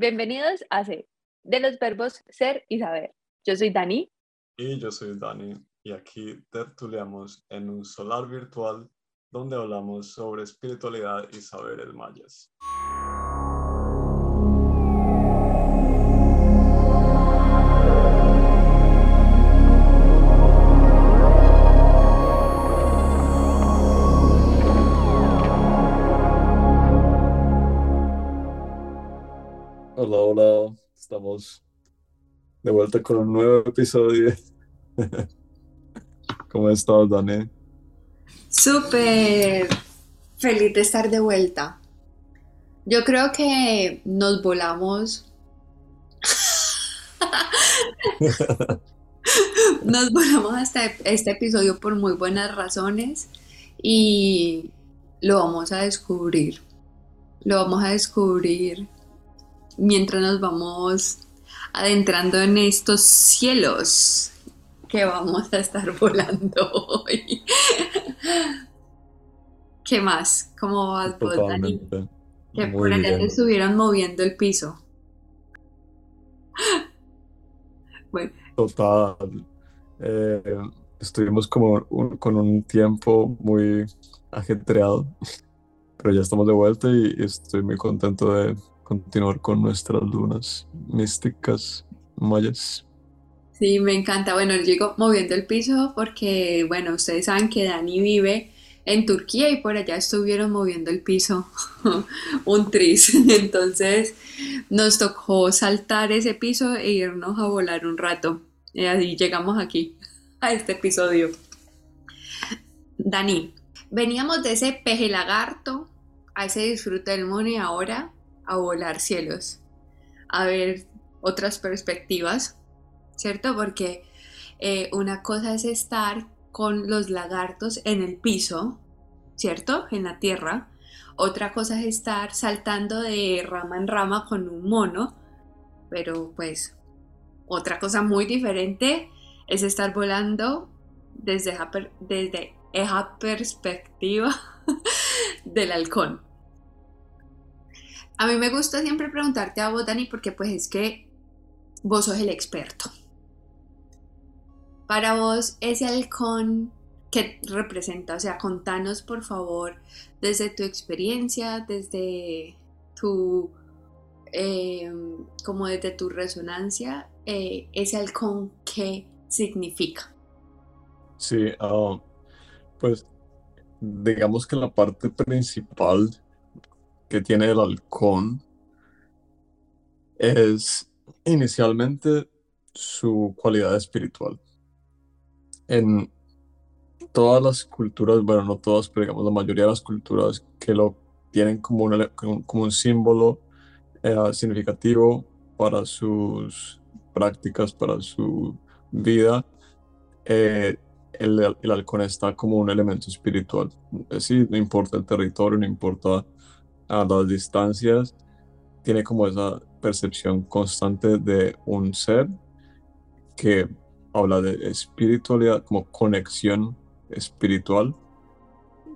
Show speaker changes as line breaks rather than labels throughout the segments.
Bienvenidos a C, de los verbos ser y saber. Yo soy Dani.
Y yo soy Dani, y aquí tertuliamos en un solar virtual donde hablamos sobre espiritualidad y saberes mayas. Estamos de vuelta con un nuevo episodio. ¿Cómo estás, Dani?
Súper feliz de estar de vuelta. Yo creo que nos volamos. nos volamos hasta este episodio por muy buenas razones y lo vamos a descubrir. Lo vamos a descubrir mientras nos vamos adentrando en estos cielos que vamos a estar volando hoy. ¿Qué más? ¿Cómo vas vos, Dani? Que por allá te estuvieron moviendo el piso.
bueno. Total. Eh, estuvimos como con un tiempo muy ajetreado, pero ya estamos de vuelta y estoy muy contento de continuar con nuestras lunas místicas mayas.
Sí, me encanta. Bueno, llego moviendo el piso porque, bueno, ustedes saben que Dani vive en Turquía y por allá estuvieron moviendo el piso un tris. Entonces nos tocó saltar ese piso e irnos a volar un rato. Y así llegamos aquí, a este episodio. Dani, veníamos de ese peje lagarto a ese disfrute del mundo y ahora a volar cielos, a ver otras perspectivas, ¿cierto? Porque eh, una cosa es estar con los lagartos en el piso, ¿cierto? En la tierra. Otra cosa es estar saltando de rama en rama con un mono, pero pues otra cosa muy diferente es estar volando desde desde esa perspectiva del halcón. A mí me gusta siempre preguntarte a vos, Dani, porque pues es que vos sos el experto. Para vos, ese halcón que representa, o sea, contanos por favor desde tu experiencia, desde tu, em, como desde tu resonancia, eh, ese halcón, ¿qué significa?
Sí, ah, pues digamos que la parte principal que tiene el halcón es inicialmente su cualidad espiritual. En todas las culturas, bueno, no todas, pero digamos la mayoría de las culturas que lo tienen como un, como un símbolo eh, significativo para sus prácticas, para su vida, eh, el, el, halcón está como un elemento espiritual. Es no importa el territorio, no importa a las distancias, tiene como esa percepción constante de un ser que habla de espiritualidad, como conexión espiritual,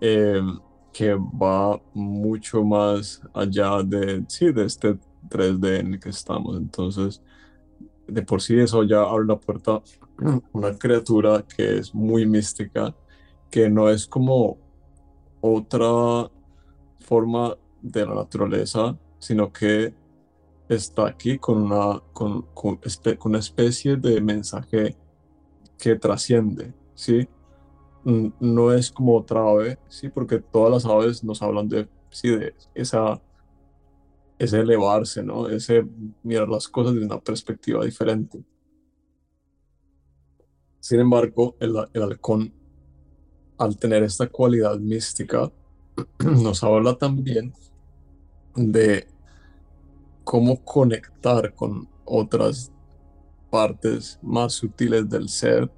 em, que va mucho más allá de, sí, de este 3D en el que estamos. Entonces, de por sí eso ya abre la puerta una criatura que es muy mística, que no es como otra forma de la naturaleza, sino que está aquí con una, con, una especie de mensaje que trasciende, ¿sí? No es como otra ave, ¿sí? Porque todas las aves nos hablan de, sí, de esa, ese elevarse, ¿no? Ese mirar las cosas de una perspectiva diferente. Sin embargo, el, el halcón, al tener esta cualidad mística, nos habla también de cómo conectar con otras partes más sutiles del ser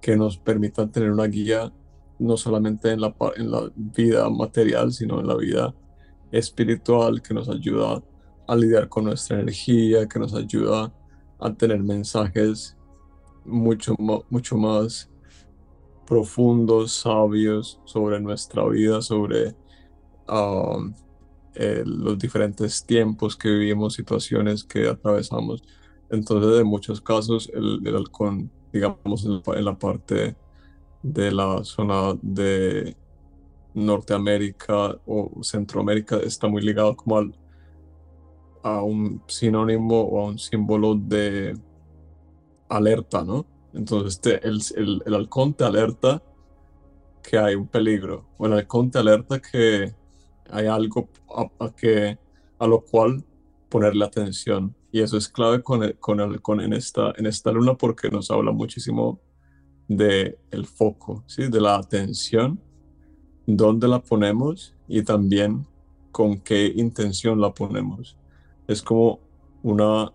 que nos permitan tener una guía no solamente en la, en la vida material, sino en la vida espiritual que nos ayuda a lidiar con nuestra energía, que nos ayuda a tener mensajes mucho, mucho más profundos, sabios sobre nuestra vida, sobre um, eh, los diferentes tiempos que vivimos, situaciones que atravesamos. Entonces, en muchos casos, el, el halcón, digamos, en la parte de la zona de Norteamérica o Centroamérica está muy ligado como al, a un sinónimo o a un símbolo de alerta, ¿no? Entonces el, el, el, halcón te alerta que hay un peligro, o el halcón te alerta que hay algo a, que, a lo cual ponerle atención. Y eso es clave con el, con el halcón en esta, en esta luna porque nos habla muchísimo de el foco, ¿sí? de la atención, dónde la ponemos y también con qué intención la ponemos. Es como una,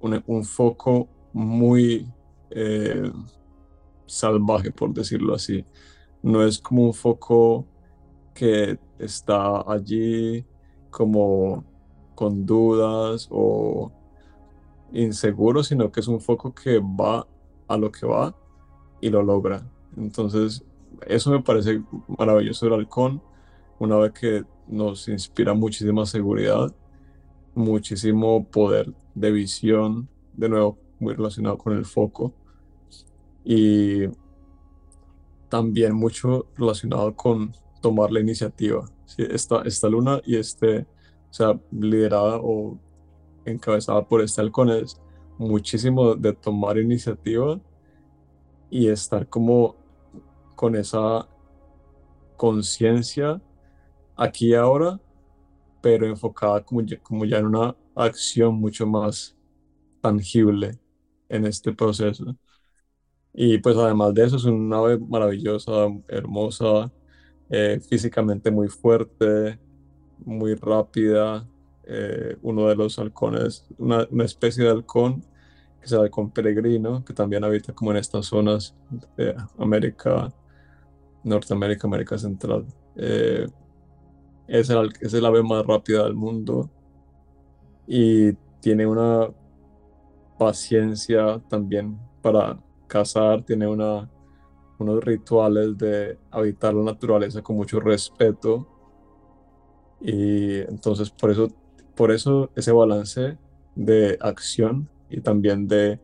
un, foco muy eh, salvaje, por decirlo así. No es como un foco que está allí como con dudas o inseguro, sino que es un foco que va a lo que va y lo logra. Entonces, eso me parece maravilloso del halcón, una vez que nos inspira muchísima seguridad, muchísimo poder de visión, de nuevo muy relacionado con el foco, y también mucho relacionado con tomar la iniciativa. esta, esta luna y este, o sea, liderada o encabezada por este halcón es muchísimo de tomar iniciativa y estar como con esa conciencia aquí y ahora, pero enfocada como ya, como ya en una acción mucho más tangible en este proceso. Y pues además de eso es una ave maravillosa, hermosa, eh, físicamente muy fuerte, muy rápida, eh, uno de los halcones, una, especie de halcón que se con peregrino, que también habita como en estas zonas de América, Norteamérica, América Central. Eh, es, el, es el ave más rápida del mundo y tiene una paciencia también para cazar, tiene una, unos rituales de habitar la naturaleza con mucho respeto y entonces por eso, por eso ese balance de acción y también de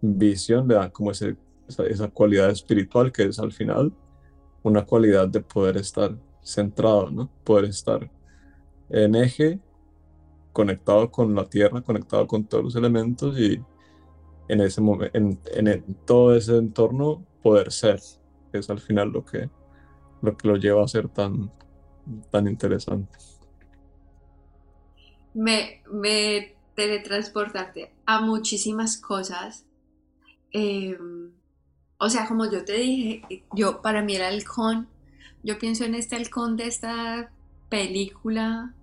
visión, le da como ese, esa, cualidad espiritual que es al final una cualidad de poder estar centrado, ¿no? Poder estar en eje, conectado con la tierra, conectado con todos los elementos y en ese momento, en, en, todo ese entorno, poder ser, que es al final lo que lo, que lo lleva a ser tan, tan interesante.
Me, me teletransportarte a muchísimas cosas. Em, o sea, como yo te dije, yo para mí el halcón, yo pienso en este halcón de esta película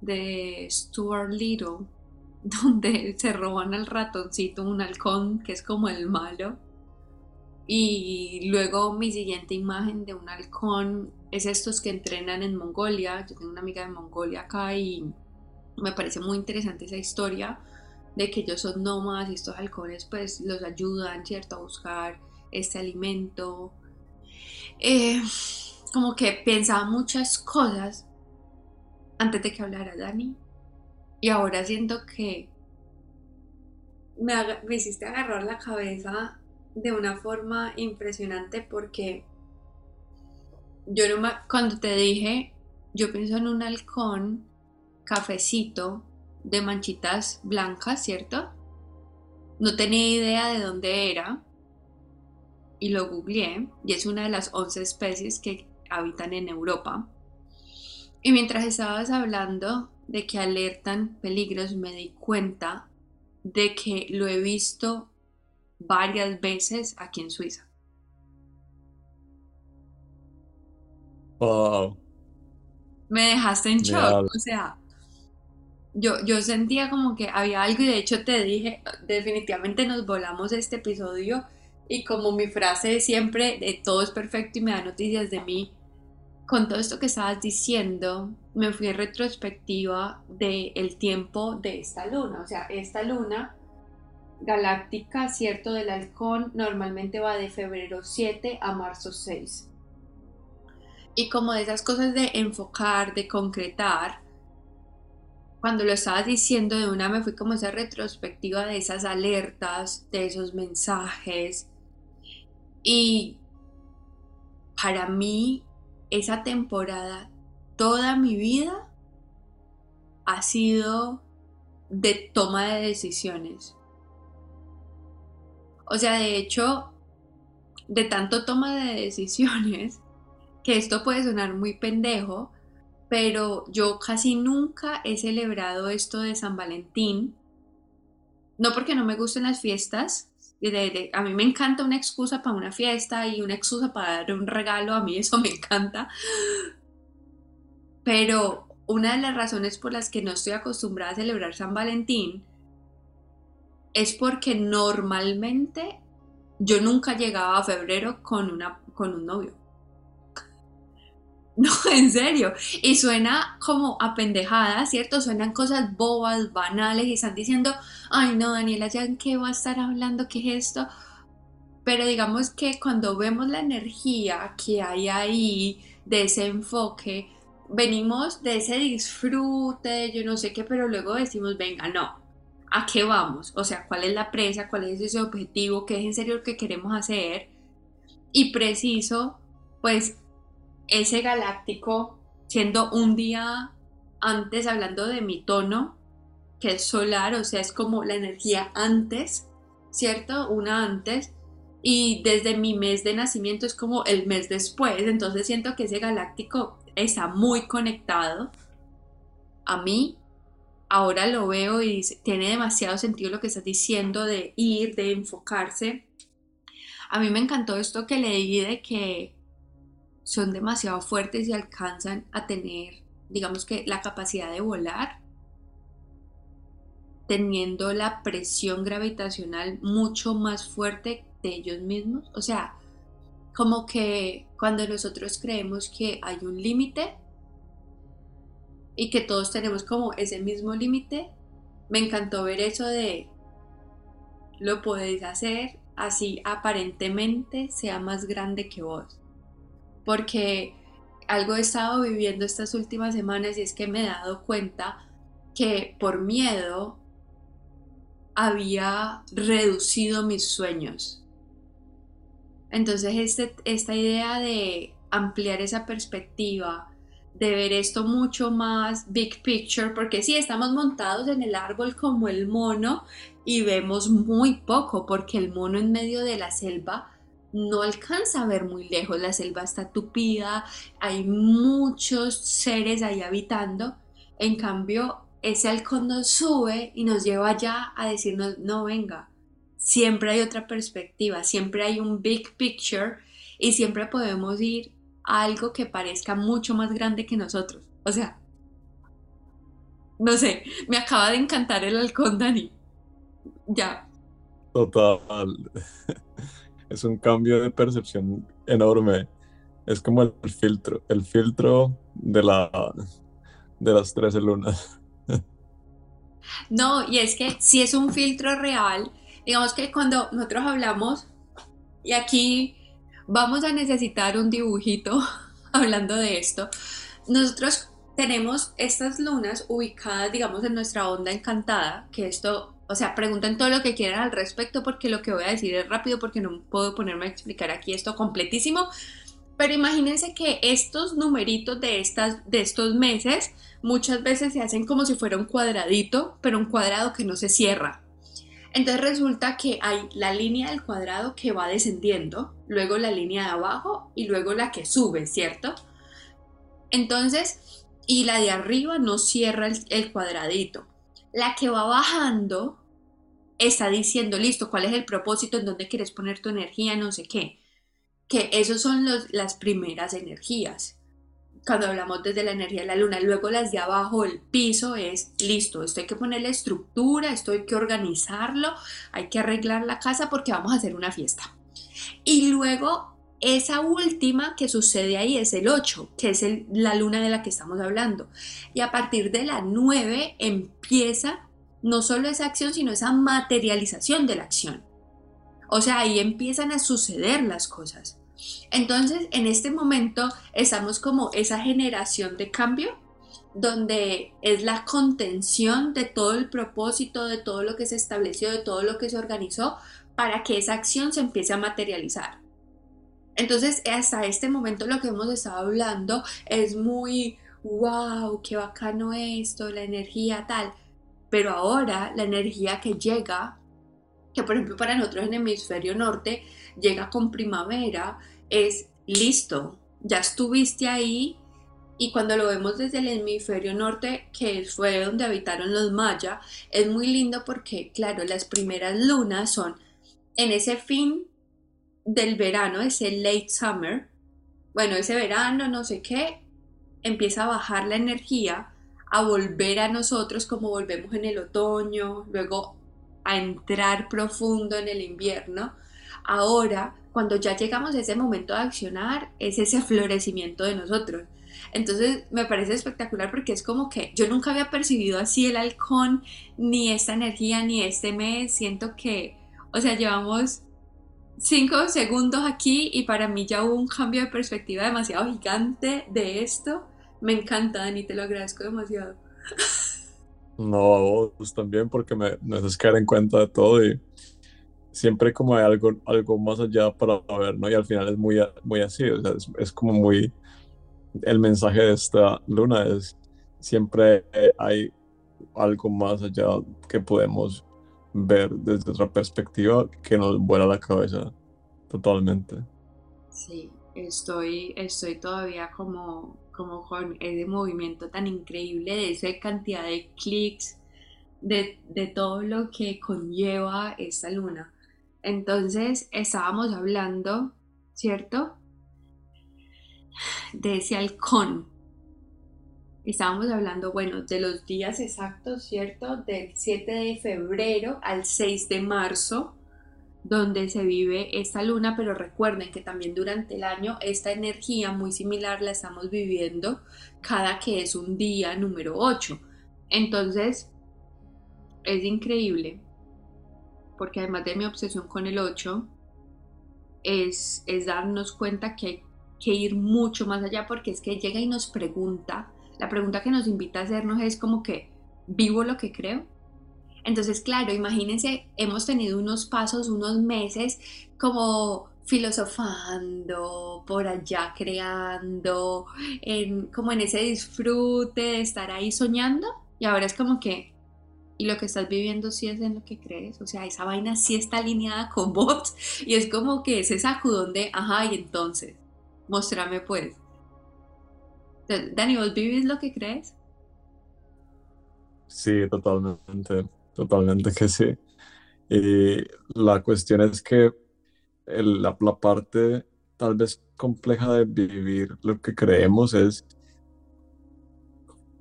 de Stuart Little, donde se roban al ratoncito un halcón que es como el malo. Y luego mi siguiente imagen de un halcón es estos que entrenan en Mongolia. Yo tengo una amiga de Mongolia acá y me parece muy interesante esa historia de que ellos son nómadas y estos halcones pues los ayudan, ¿cierto? A buscar este alimento. Eh, como que pensaba muchas cosas antes de que hablara Dani y ahora siento que me, me hiciste agarrar la cabeza de una forma impresionante porque yo no cuando te dije, yo pienso en un halcón cafecito de manchitas blancas, ¿cierto? No tenía idea de dónde era y lo googleé y es una de las 11 especies que habitan en Europa. Y mientras estabas hablando de que alertan peligros, me di cuenta de que lo he visto varias veces aquí en Suiza.
Wow.
Me dejaste en shock, o sea, yo, yo sentía como que había algo y de hecho te dije, definitivamente nos volamos este episodio y como mi frase siempre de todo es perfecto y me da noticias de mí, con todo esto que estabas diciendo, me fui en retrospectiva del el tiempo de esta luna, o sea, esta luna galáctica, cierto, del halcón, normalmente va de febrero 7 a marzo 6. Y como de esas cosas de enfocar, de concretar, cuando lo estabas diciendo de una me fui como esa retrospectiva de esas alertas, de esos mensajes. Y para mí esa temporada, toda mi vida ha sido de toma de decisiones. O sea, de hecho, de tanto toma de decisiones, que esto puede sonar muy pendejo, pero yo casi nunca he celebrado esto de San Valentín. No porque no me gusten las fiestas, a mí me encanta una excusa para una fiesta y una excusa para dar un regalo, a mí eso me encanta. Pero una de las razones por las que no estoy acostumbrada a celebrar San Valentín es porque normalmente yo nunca llegaba a febrero con, una, con un novio. No, en serio. Y suena como a pendejada, ¿cierto? Suenan cosas bobas, banales y están diciendo, ay no, Daniela, ¿ya en qué va a estar hablando? ¿Qué es esto? Pero digamos que cuando vemos la energía que hay ahí, de ese enfoque, venimos de ese disfrute, yo no sé qué, pero luego decimos, venga, no, ¿a qué vamos? O sea, ¿cuál es la presa? ¿Cuál es ese objetivo? ¿Qué es en serio lo que queremos hacer? Y preciso, pues ese galáctico, siendo un día antes, hablando de mi tono, que es solar, o sea, es como la energía antes, ¿cierto? Una antes. Y desde mi mes de nacimiento es como el mes después, entonces siento que ese galáctico está muy conectado a mí. Ahora lo veo y tiene demasiado sentido lo que estás diciendo de ir, de enfocarse. A mí me encantó esto que leí de que son demasiado fuertes y alcanzan a tener, digamos que, la capacidad de volar, teniendo la presión gravitacional mucho más fuerte de ellos mismos. O sea, como que cuando nosotros creemos que hay un límite y que todos tenemos como ese mismo límite, me encantó ver eso de lo podéis hacer así aparentemente sea más grande que vos porque algo he estado viviendo estas últimas semanas y es que me he dado cuenta que por miedo había reducido mis sueños. Entonces este, esta idea de ampliar esa perspectiva, de ver esto mucho más big picture, porque sí, estamos montados en el árbol como el mono y vemos muy poco, porque el mono en medio de la selva no alcanza a ver muy lejos, la selva está tupida, hay muchos seres ahí habitando, en cambio ese halcón nos sube y nos lleva allá a decirnos, no venga, siempre hay otra perspectiva, siempre hay un big picture y siempre podemos ir algo que parezca mucho más grande que nosotros. O sea, no sé, me acaba de encantar el halcón, Dani. Ya.
Total es un cambio de percepción enorme. Es como el filtro, el filtro de, la, de las 13 lunas.
No, y es que si es un filtro real, digamos que cuando nosotros hablamos, y aquí vamos a necesitar un dibujito hablando de esto, nosotros tenemos estas lunas ubicadas, digamos, en nuestra onda encantada, que esto o sea, pregunten todo lo que quieran al respecto porque lo que voy a decir es rápido porque no puedo ponerme a explicar aquí esto completísimo. Pero imagínense que estos numeritos de, estas, de estos meses muchas veces se hacen como si fuera un cuadradito, pero un cuadrado que no se cierra. Entonces resulta que hay la línea del cuadrado que va descendiendo, luego la línea de abajo y luego la que sube, ¿cierto? Entonces, y la de arriba no cierra el cuadradito la que va bajando está diciendo, listo, ¿cuál es el propósito? ¿En dónde quieres poner tu energía? No sé qué. Que esos son las primeras energías. Cuando hablamos desde la energía de la luna, luego las de abajo, el piso es listo, esto hay que ponerle estructura, esto hay que organizarlo, hay que arreglar la casa porque vamos a hacer una fiesta. Y luego esa última que sucede ahí es el 8, que es la luna de la que estamos hablando. Y a partir de la 9 empieza no solo esa acción, sino esa materialización de la acción. O sea, ahí empiezan a suceder las cosas. Entonces, en este momento estamos como esa generación de cambio donde es la contención de todo el propósito, de todo lo que se estableció, de todo lo que se organizó, para que esa acción se empiece a materializar. Entonces, hasta este momento lo que hemos estado hablando es muy, wow, qué bacano esto, la energía tal. Pero ahora la energía que llega, que por ejemplo para nosotros en el hemisferio norte llega con primavera, es listo, ya estuviste ahí. Y cuando lo vemos desde el hemisferio norte, que fue donde habitaron los mayas, es muy lindo porque, claro, las primeras lunas son en ese fin del verano, ese late summer, bueno, ese verano, no sé qué, empieza a bajar la energía, a volver a nosotros como volvemos en el otoño, luego a entrar profundo en el invierno. Ahora, cuando ya llegamos a ese momento de accionar, es ese florecimiento de nosotros. Entonces me parece espectacular porque es como que yo nunca había percibido así el halcón, ni esta energía, ni este mes. Siento que, o sea, llevamos cinco segundos aquí y para mí ya hubo un cambio de perspectiva demasiado gigante de esto. Me encanta, Dani, te lo agradezco demasiado.
No, vos también porque me, me haces caer en cuenta de todo y siempre como hay algo, algo más allá para ver, ¿no? Y al final es muy, muy así, o sea, es, es como muy... El mensaje de esta luna es siempre hay algo más allá que podemos ver desde otra perspectiva que nos vuela la cabeza totalmente.
Sí, estoy, estoy todavía como, como con ese movimiento tan increíble de esa cantidad de clics, de, de todo lo que conlleva esta luna. Entonces estábamos hablando, ¿cierto? De ese halcón estábamos hablando, bueno, de los días exactos, ¿cierto? Del 7 de febrero al 6 de marzo, donde se vive esta luna, pero recuerden que también durante el año esta energía muy similar la estamos viviendo cada que es un día número 8. Entonces, es increíble, porque además de mi obsesión con el 8, es, es darnos cuenta que hay que ir mucho más allá, porque es que llega y nos pregunta, la pregunta que nos invita a hacernos es como que, ¿vivo lo que creo? Entonces, claro, imagínense, hemos tenido unos pasos, unos meses como filosofando, por allá creando, en, como en ese disfrute de estar ahí soñando. Y ahora es como que, y lo que estás viviendo sí es en lo que crees, o sea, esa vaina sí está alineada con vos. Y es como que ese sacudón de, ajá, y entonces, mostrame pues. Dani, ¿vos vivís lo que crees?
Sí, totalmente, totalmente que sí. Y la cuestión es que la, parte tal vez compleja de vivir lo que creemos es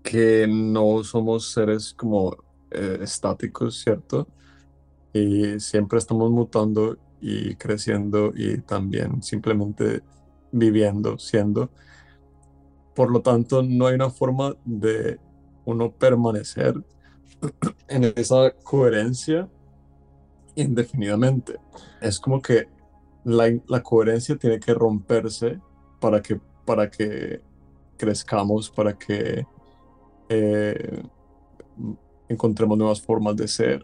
que no somos seres como eh, estáticos, ¿cierto? Y siempre estamos mutando y creciendo y también simplemente viviendo, siendo. Por lo tanto, no hay una forma de uno permanecer en esa coherencia indefinidamente. Es como que la, coherencia tiene que romperse para que, para que crezcamos, para que eh, encontremos nuevas formas de ser.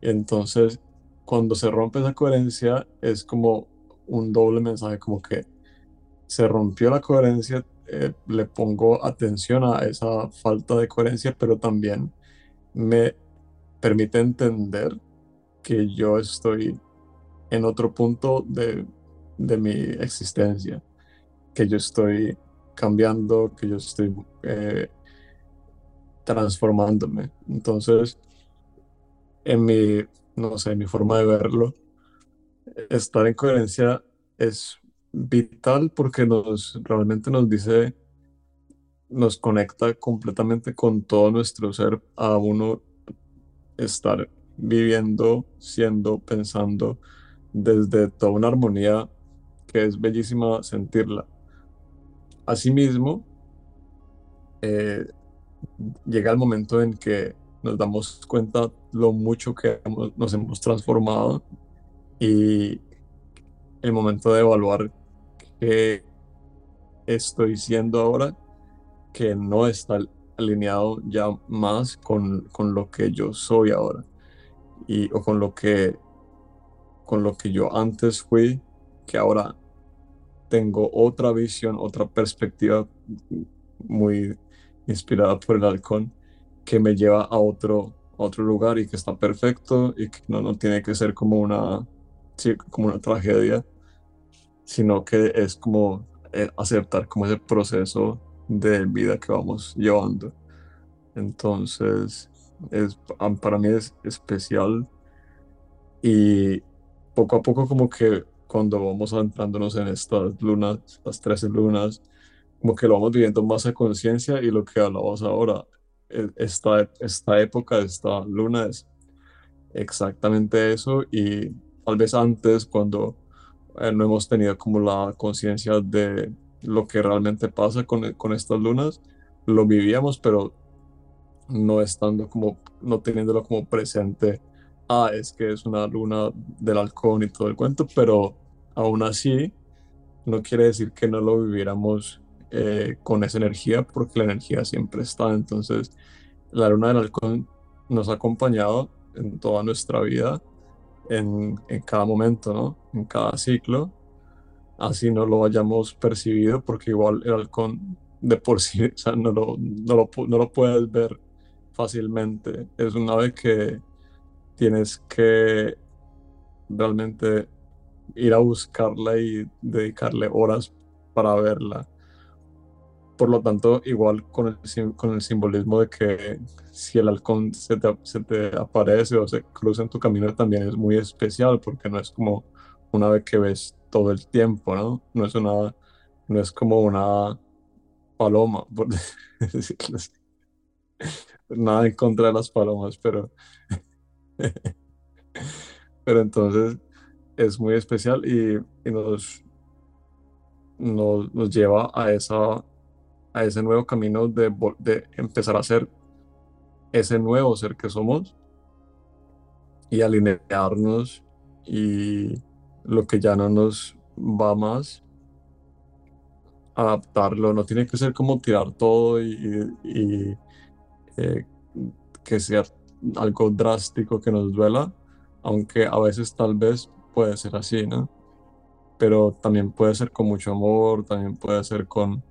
Entonces, cuando se rompe esa coherencia, es como un doble mensaje, como que se rompió la coherencia, eh, le pongo atención a esa falta de coherencia, pero también me permite entender que yo estoy en otro punto de, mi existencia, que yo estoy cambiando, que yo estoy eh, transformándome. Entonces, en mi, no sé, mi forma de verlo, estar en coherencia es vital porque nos realmente nos dice, nos conecta completamente con todo nuestro ser a uno estar viviendo, siendo, pensando desde toda una armonía que es bellísima sentirla. Asimismo, eh, llega el momento en que nos damos cuenta lo mucho que nos hemos transformado y el momento de evaluar que estoy siendo ahora que no está alineado ya más con, con lo que yo soy ahora. Y o con lo que con lo que yo antes fui que ahora tengo otra visión otra perspectiva muy inspirada por el halcón que me lleva a otro otro lugar y que está perfecto y que no, no tiene que ser como una como una tragedia sino que es como eh, aceptar como ese proceso de vida que vamos llevando. Entonces, es, para mí es especial y poco a poco como que cuando vamos adentrándonos en estas lunas, las 13 lunas, como que lo vamos viviendo más a conciencia y lo que hablamos ahora, e, esta, esta época, esta luna es exactamente eso y tal vez antes cuando eh, no hemos tenido como la conciencia de lo que realmente pasa con, con estas lunas. Lo vivíamos, pero no estando como, no teniéndolo como presente. Ah, es que es una luna del halcón y todo el cuento, pero aún así no quiere decir que no lo viviéramos eh, con esa energía, porque la energía siempre está. Entonces, la luna del halcón nos ha acompañado en toda nuestra vida en, en cada momento, ¿no? En cada ciclo. Así no lo hayamos percibido, porque igual el halcón de por sí, o sea, no lo, no lo, no lo puedes ver fácilmente. Es una ave que tienes que realmente ir a buscarla y dedicarle horas para verla. Por lo tanto, igual con el, con el simbolismo de que si el halcón se te, se te aparece o se cruza en tu camino también es muy especial porque no es como una ave que ves todo el tiempo, ¿no? No es una, no es como una paloma, por decirlo así. Nada en contra de las palomas, pero pero entonces es muy especial y, nos, nos, lleva a esa a ese nuevo camino de, de empezar a ser ese nuevo ser que somos y alinearnos y lo que ya no nos va más, adaptarlo, no tiene que ser como tirar todo y, eh, que sea algo drástico que nos duela, aunque a veces tal vez puede ser así, ¿no? Pero también puede ser con mucho amor, también puede ser con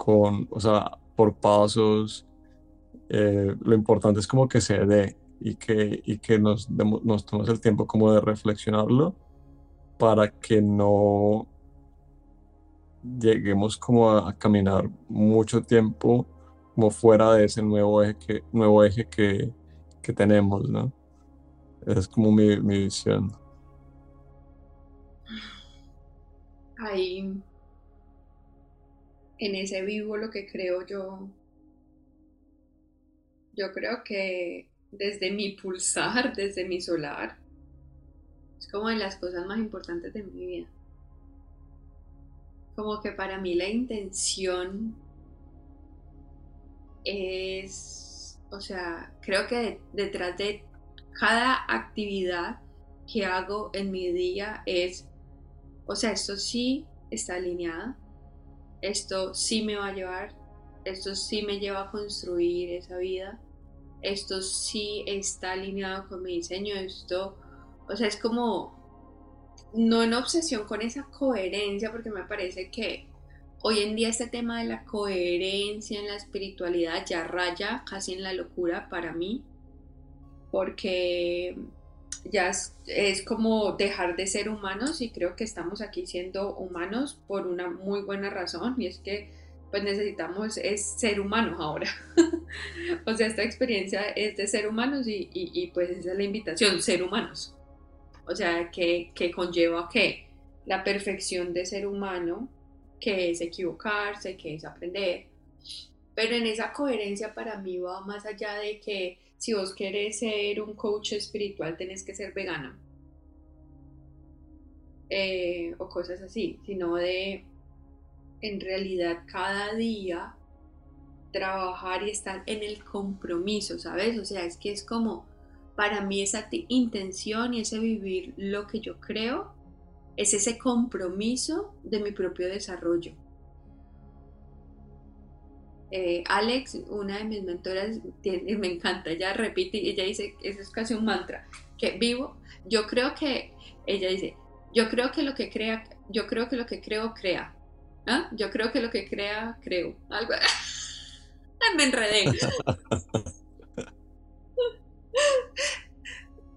con, o sea, por pasos. Eh, lo importante es como que se dé y que, y que nos, nos tomemos el tiempo como de reflexionarlo para que no lleguemos como a, caminar mucho tiempo como fuera de ese nuevo eje que, nuevo eje que, que tenemos, ¿no? Es como mi, mi visión.
Ahí en ese vivo lo que creo yo, yo creo que desde mi pulsar, desde mi solar, es como de las cosas más importantes de mi vida. Como que para mí la intención es, o sea, creo que detrás de cada actividad que hago en mi día es, o sea, esto sí está alineado esto sí me va a llevar, esto sí me lleva a construir esa vida, esto sí está alineado con mi diseño, esto, o sea, es como, no en obsesión con esa coherencia, porque me parece que hoy en día este tema de la coherencia en la espiritualidad ya raya casi en la locura para mí, porque ya es, como dejar de ser humanos y creo que estamos aquí siendo humanos por una muy buena razón y es que pues necesitamos es ser humanos ahora. o sea, esta experiencia es de ser humanos y, pues esa es la invitación, ser humanos. O sea, que, que conlleva que la perfección de ser humano, que es equivocarse, que es aprender. Pero en esa coherencia para mí va más allá de que si vos querés ser un coach espiritual, tenés que ser vegana. Eh, o cosas así, sino de en realidad cada día trabajar y estar en el compromiso, ¿sabes? O sea, es que es como para mí esa intención y ese vivir lo que yo creo es ese compromiso de mi propio desarrollo. Eh, Alex, una de mis mentoras, me encanta, ella repite, ella dice, eso es casi un mantra, que vivo, yo creo que, ella dice, yo creo que lo que crea, yo creo que lo que creo, crea. ¿Ah? Yo creo que lo que crea, creo. Algo. me enredé.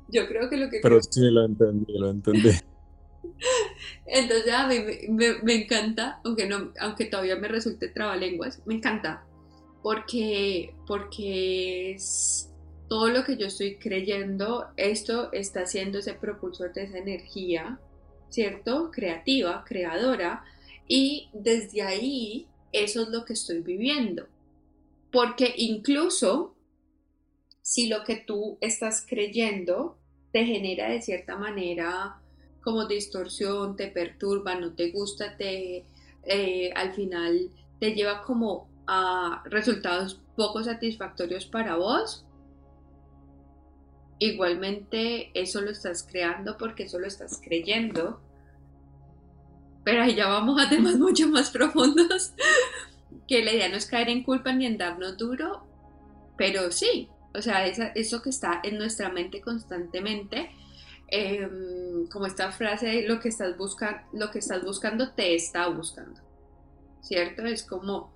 yo creo que lo que
Pero sí lo entendí, lo entendí.
Entonces a mí me, encanta, aunque, no, aunque todavía me resulte trabalenguas, me encanta, porque, porque es todo lo que yo estoy creyendo, esto está siendo ese propulsor de esa energía, ¿cierto? Creativa, creadora, y desde ahí eso es lo que estoy viviendo. Porque incluso si lo que tú estás creyendo te genera de cierta manera como distorsión, te perturba, no te gusta, te eh, al final te lleva como a resultados poco satisfactorios para vos, igualmente eso lo estás creando porque eso lo estás creyendo. Pero ahí ya vamos a temas mucho más profundos, que la idea no es caer en culpa ni en darnos duro, pero sí, o sea, eso que está en nuestra mente constantemente Em, como esta frase, lo que, estás buscando, lo que estás buscando te está buscando, ¿cierto? Es como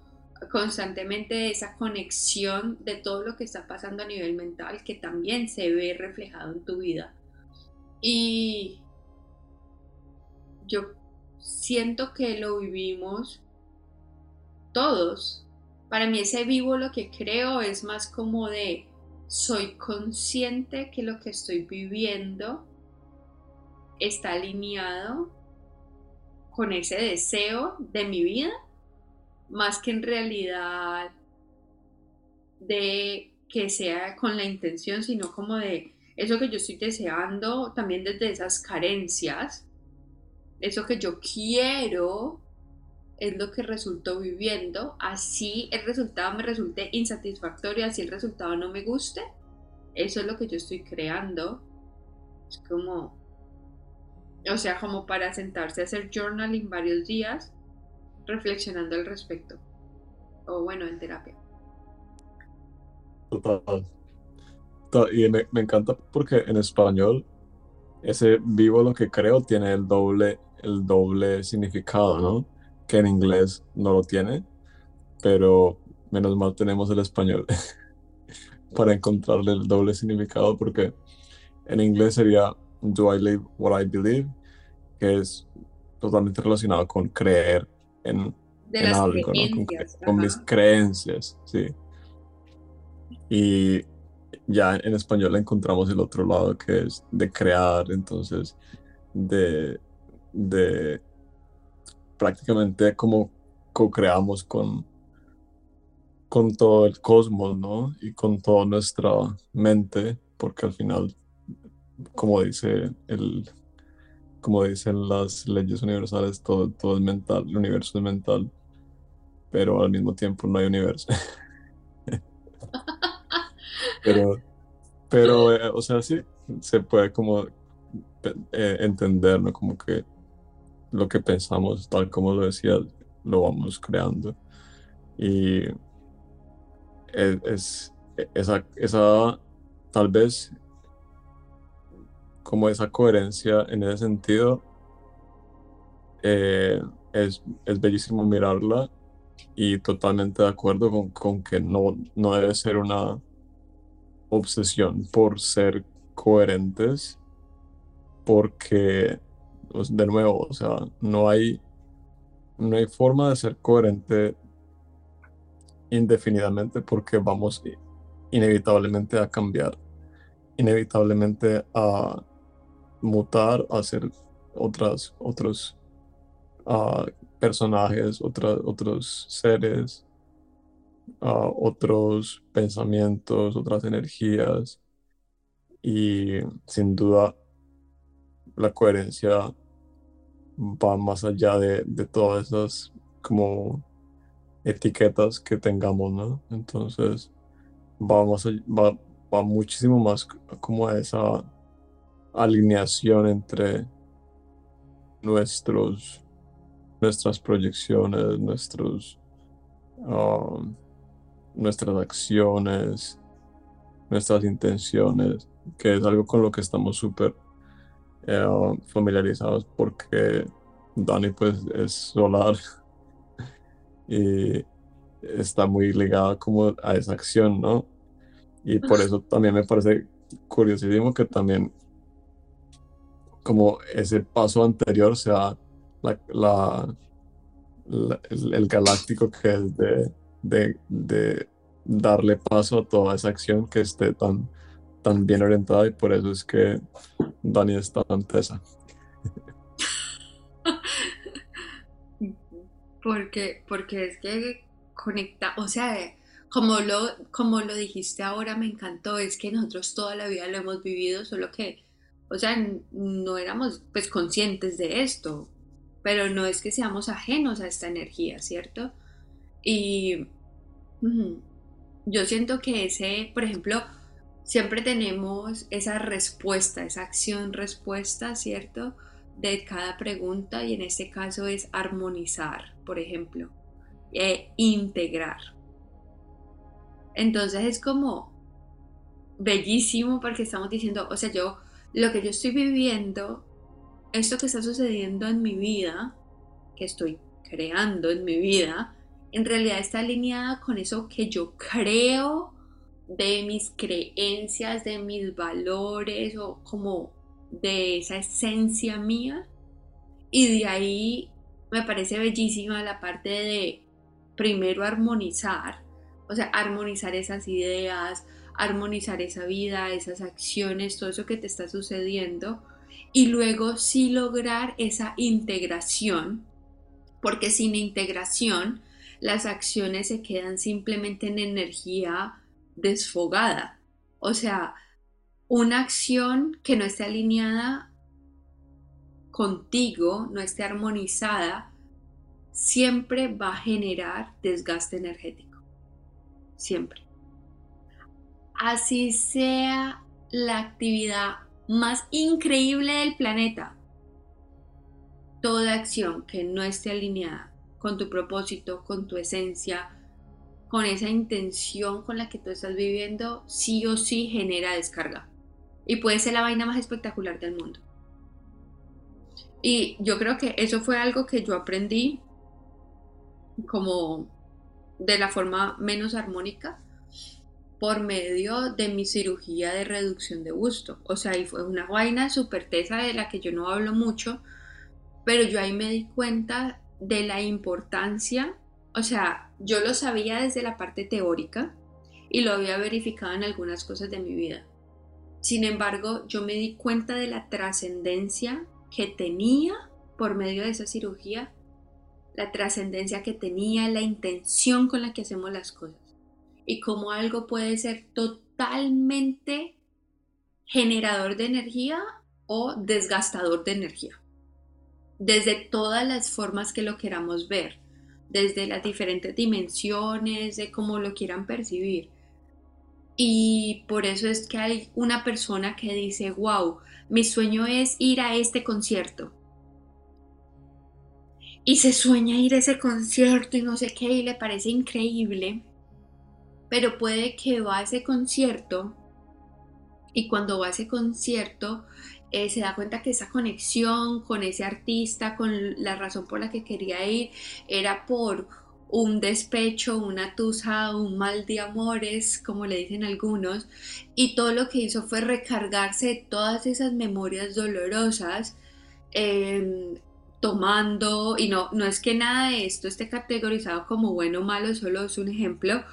constantemente esa conexión de todo lo que está pasando a nivel mental que también se ve reflejado en tu vida. Y yo siento que lo vivimos todos. Para mí ese vivo lo que creo es más como de soy consciente que lo que estoy viviendo está alineado con ese deseo de mi vida, más que en realidad de que sea con la intención, sino como de eso que yo estoy deseando, también desde esas carencias, eso que yo quiero es lo que resultó viviendo, así el resultado me resulte insatisfactorio, así el resultado no me guste, eso es lo que yo estoy creando. Es como o sea, como para sentarse a hacer journaling varios días, reflexionando al respecto. O bueno, en terapia.
Total. Y me, encanta porque en español ese vivo lo que creo tiene el doble, el doble significado, ¿no? Que en inglés no lo tiene, pero menos mal tenemos el español para encontrarle el doble significado porque en inglés sería Do I live what I believe? Que es totalmente relacionado con creer en, algo, con, mis creencias, sí. Y ya en español encontramos el otro lado que es de crear, entonces de, de prácticamente como co-creamos con, con todo el cosmos, ¿no? Y con toda nuestra mente, porque al final como dice el como dicen las leyes universales, todo, todo es mental, el universo es mental, pero al mismo tiempo no hay universo. pero, pero eh, o sea, sí, se puede como eh, entender, ¿no? Como que lo que pensamos, tal como lo decía, lo vamos creando. Y es, es esa, esa, tal vez como esa coherencia en ese sentido. Eh, es, es, bellísimo mirarla y totalmente de acuerdo con, con, que no, no debe ser una obsesión por ser coherentes, porque, pues, de nuevo, o sea, no hay, no hay forma de ser coherente indefinidamente porque vamos inevitablemente a cambiar, inevitablemente a mutar a ser otras, otros uh, personajes, otros seres, uh, otros pensamientos, otras energías. Y sin duda la coherencia va más allá de, de todas esas como etiquetas que tengamos, ¿no? Entonces va, va, va muchísimo más como a esa alineación entre nuestros, nuestras proyecciones, nuestros, um, nuestras acciones, nuestras intenciones, que es algo con lo que estamos súper eh, familiarizados porque Dani pues es solar y está muy ligada como a esa acción, ¿no? Y por eso también me parece curiosísimo que también como ese paso anterior sea la, el, galáctico que es de, de, darle paso a toda esa acción que esté tan, tan bien orientada y por eso es que Dani está tan tesa.
porque, porque es que conecta, o sea, como lo, como lo dijiste ahora, me encantó, es que nosotros toda la vida lo hemos vivido, solo que, o sea, no éramos pues conscientes de esto, pero no es que seamos ajenos a esta energía, ¿cierto? Y yo siento que ese, por ejemplo, siempre tenemos esa respuesta, esa acción-respuesta, ¿cierto? De cada pregunta y en este caso es armonizar, por ejemplo, e integrar. Entonces es como bellísimo porque estamos diciendo, o sea, yo, lo que yo estoy viviendo, esto que está sucediendo en mi vida, que estoy creando en mi vida, en realidad está alineada con eso que yo creo de mis creencias, de mis valores o como de esa esencia mía. Y de ahí me parece bellísima la parte de primero armonizar o sea, armonizar esas ideas, armonizar esa vida, esas acciones, todo eso que te está sucediendo. Y luego sí lograr esa integración, porque sin integración las acciones se quedan simplemente en energía desfogada. O sea, una acción que no esté alineada contigo, no esté armonizada, siempre va a generar desgaste energético siempre. Así sea la actividad más increíble del planeta, toda acción que no esté alineada con tu propósito, con tu esencia, con esa intención con la que tú estás viviendo, sí o sí genera descarga. Y puede ser la vaina más espectacular del mundo. Y yo creo que eso fue algo que yo aprendí como de la forma menos armónica por medio de mi cirugía de reducción de busto. O sea, ahí fue una vaina súper tesa de la que yo no hablo mucho, pero yo ahí me di cuenta de la importancia, o sea, yo lo sabía desde la parte teórica y lo había verificado en algunas cosas de mi vida. Sin embargo, yo me di cuenta de la trascendencia que tenía por medio de esa cirugía la trascendencia que tenía, la intención con la que hacemos las cosas y cómo algo puede ser totalmente generador de energía o desgastador de energía. Desde todas las formas que lo queramos ver, desde las diferentes dimensiones, de cómo lo quieran percibir. Y por eso es que hay una persona que dice, wow, mi sueño es ir a este concierto y se sueña ir a ese concierto y no sé qué y le parece increíble, pero puede que va a ese concierto y cuando va a ese concierto eh, se da cuenta que esa conexión con ese artista, con la razón por la que quería ir, era por un despecho, una tusa, un mal de amores, como le dicen algunos, y todo lo que hizo fue recargarse de todas esas memorias dolorosas, eh, tomando, y no, no es que nada de esto esté categorizado como bueno o malo, solo es un ejemplo,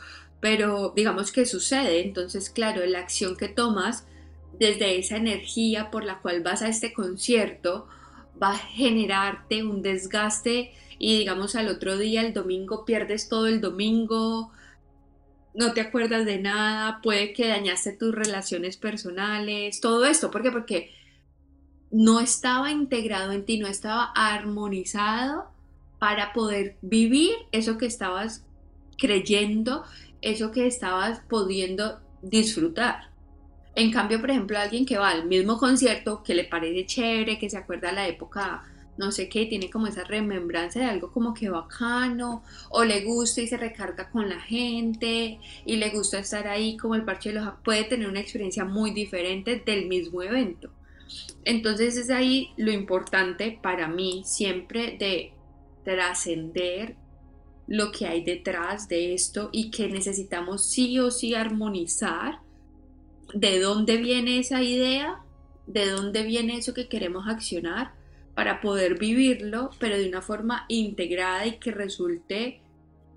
pero digamos que sucede, entonces claro, la acción que tomas desde esa energía por la cual vas a este concierto va a generarte un desgaste y digamos al otro día, el domingo, pierdes todo el domingo, no te acuerdas de nada, puede que dañaste tus relaciones personales, todo esto, ¿por qué? Porque no estaba integrado en ti, no estaba armonizado para poder vivir eso que estabas creyendo, eso que estabas pudiendo disfrutar. En cambio, por ejemplo, alguien que va al mismo concierto, que le parece chévere, que se acuerda la época no sé qué, tiene como esa remembranza de algo como que bacano, o le gusta y se recarga con la gente, y le gusta estar ahí como el parche de los... puede tener una experiencia muy diferente del mismo evento. Entonces es ahí lo importante para mí siempre de trascender lo que hay detrás de esto y que necesitamos sí o sí armonizar de dónde viene esa idea, de dónde viene eso que queremos accionar para poder vivirlo, pero de una forma integrada y que resulte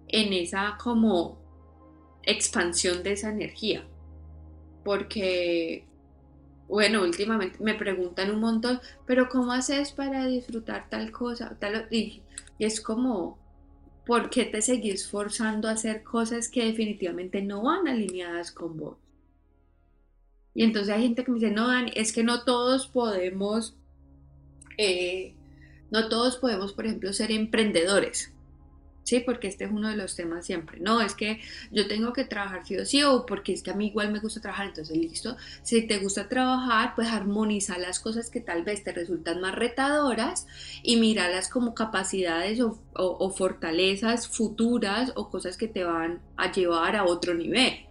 en esa como expansión de esa energía. Porque, bueno, últimamente me preguntan un montón, pero ¿cómo haces para disfrutar tal cosa? Tal, y, y es como, ¿por qué te seguís forzando a hacer cosas que definitivamente no van alineadas con vos? Y entonces hay gente que me dice, no, Dani, es que no todos podemos eh, no todos podemos, por ejemplo, ser emprendedores. Sí, porque este es uno de los temas siempre. No, es que yo tengo que trabajar sí o sí, o porque es que a mí igual me gusta trabajar, entonces listo. Si te gusta trabajar, pues armoniza las cosas que tal vez te resultan más retadoras y míralas como capacidades o, o fortalezas futuras o cosas que te van a llevar a otro nivel.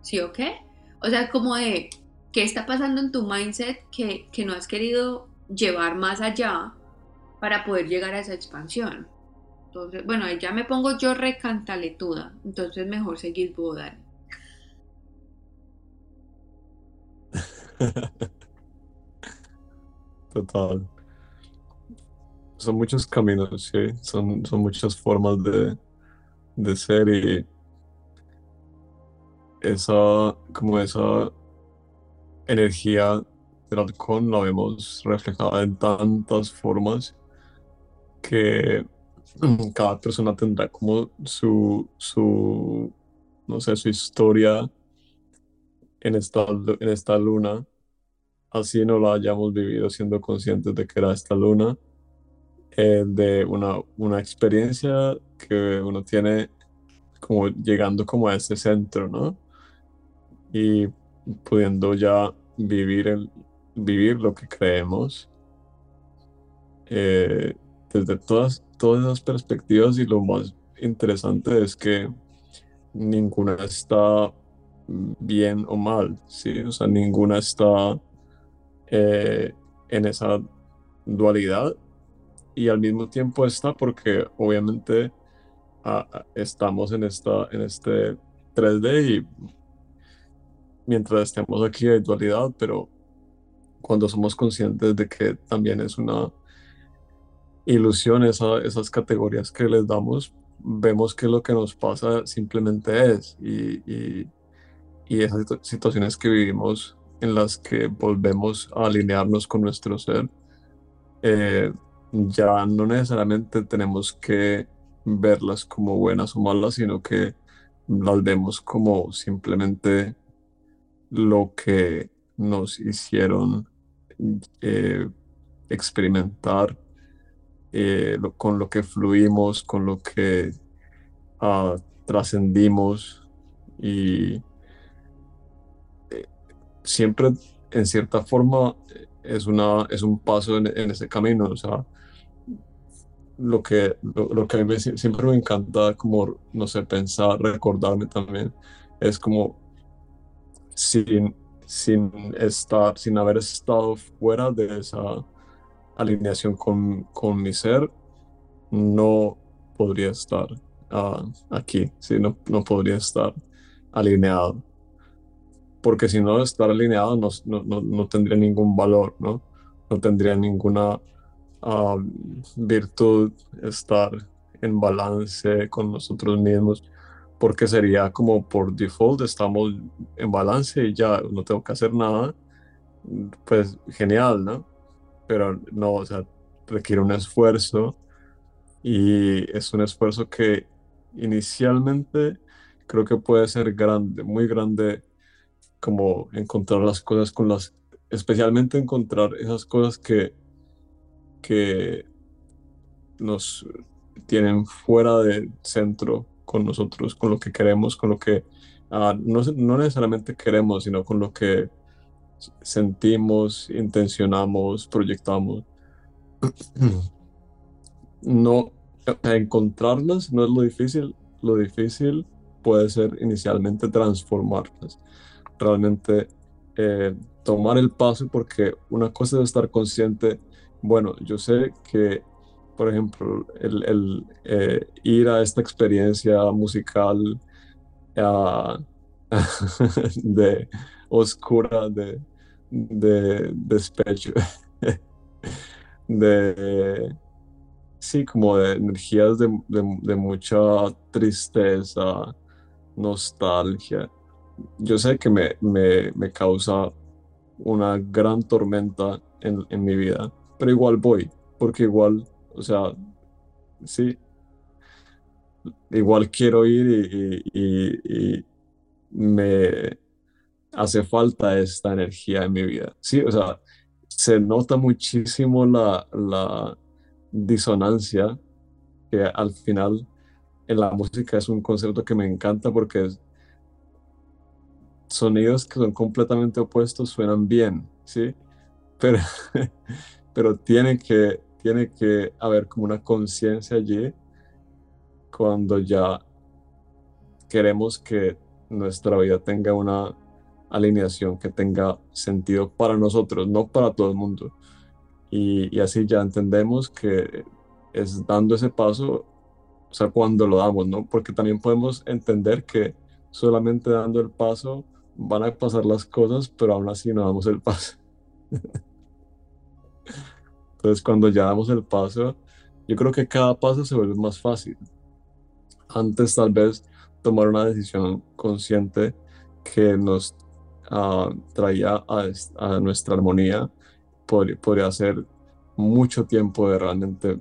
¿Sí o qué? O sea, como de, ¿qué está pasando en tu mindset que, que no has querido llevar más allá para poder llegar a esa expansión. Entonces, bueno, ya me pongo yo recantaletuda, entonces mejor seguir Buda.
Total. Son muchos caminos, sí, son, son muchas formas de, de ser y esa, como esa energía el halcón la vemos reflejada en tantas formas que cada persona tendrá como su, su no sé, su historia en esta, en esta luna, así no la hayamos vivido siendo conscientes de que era esta luna, eh, de una, una experiencia que uno tiene como llegando como a ese centro, ¿no? Y pudiendo ya vivir el, vivir lo que creemos eh, desde todas, todas esas perspectivas y lo más interesante es que ninguna está bien o mal, ¿sí? O sea, ninguna está eh, en esa dualidad y al mismo tiempo está porque obviamente ah, ah, estamos en, esta, en este 3D y mientras estemos aquí hay dualidad, pero cuando somos conscientes de que también es una ilusión esa, esas categorías que les damos, vemos que lo que nos pasa simplemente es y, y, esas situaciones que vivimos en las que volvemos a alinearnos con nuestro ser, eh, ya no necesariamente tenemos que verlas como buenas o malas, sino que las vemos como simplemente lo que nos hicieron eh, experimentar eh, con lo que fluimos, con lo que uh, trascendimos y eh, siempre en cierta forma es, una, es un paso en, ese camino. O sea, lo que, lo, que a mí siempre me encanta como, no sé, pensar, recordarme también, es como sin, sin estar, sin haber estado fuera de esa alineación con, con mi ser, no podría estar ah, aquí, ¿sí? no, no podría estar alineado. Porque si no estar alineado no, no, no tendría ningún valor, ¿no? No tendría ninguna ah, virtud estar en balance con nosotros mismos porque sería como por default estamos en balance y ya no tengo que hacer nada, pues genial, ¿no? Pero no, o sea, requiere un esfuerzo y es un esfuerzo que inicialmente creo que puede ser grande, muy grande, como encontrar las cosas con las, especialmente encontrar esas cosas que, que nos tienen fuera del centro con nosotros, con lo que queremos, con lo que ah, no, no necesariamente queremos, sino con lo que sentimos, intencionamos, proyectamos. no, encontrarlas no es lo difícil, lo difícil puede ser inicialmente transformarlas, realmente eh, tomar el paso porque una cosa es estar consciente, bueno, yo sé que, por ejemplo, el, eh, ir a esta experiencia musical de oscura, de, de despecho, de, sí, como de energías de, mucha tristeza, nostalgia. Yo sé que me, me, causa una gran tormenta en, mi vida, pero igual voy, porque igual, o sea, sí, igual quiero ir y me hace falta esta energía en mi vida. Sí, o sea, se nota muchísimo la, la disonancia que al final en la música es un concepto que me encanta porque sonidos que son completamente opuestos suenan bien, ¿sí? Pero, pero tiene, que, tiene que haber como una conciencia allí cuando ya queremos que nuestra vida tenga una alineación que tenga sentido para nosotros, no para todo el mundo. Y, así ya entendemos que es dando ese paso, o sea, cuando lo damos, ¿no? Porque también podemos entender que solamente dando el paso van a pasar las cosas, pero aún así no damos el paso. Entonces, cuando ya damos el paso, yo creo que cada paso se vuelve más fácil. Antes, tal vez, tomar una decisión consciente que nos traía a, nuestra armonía, podría ser mucho tiempo de realmente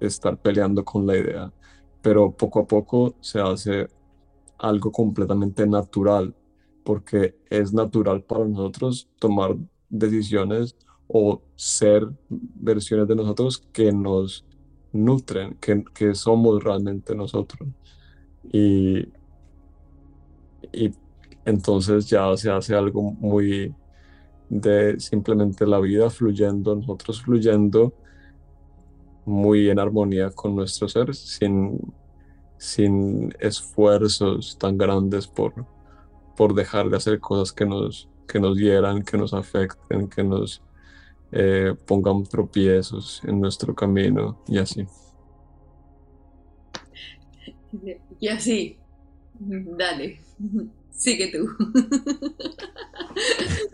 estar peleando con la idea, pero poco a poco se hace algo completamente natural, porque es natural para nosotros tomar decisiones o ser versiones de nosotros que nos nutren, que, que somos realmente nosotros. Y, y entonces ya se hace algo muy de simplemente la vida fluyendo, nosotros fluyendo muy en armonía con nuestro ser, sin, sin esfuerzos tan grandes por, por dejar de hacer cosas que nos, que nos hieran, que nos afecten, que nos eh, pongan tropiezos en nuestro camino y así.
Y así, dale. Sigue tú.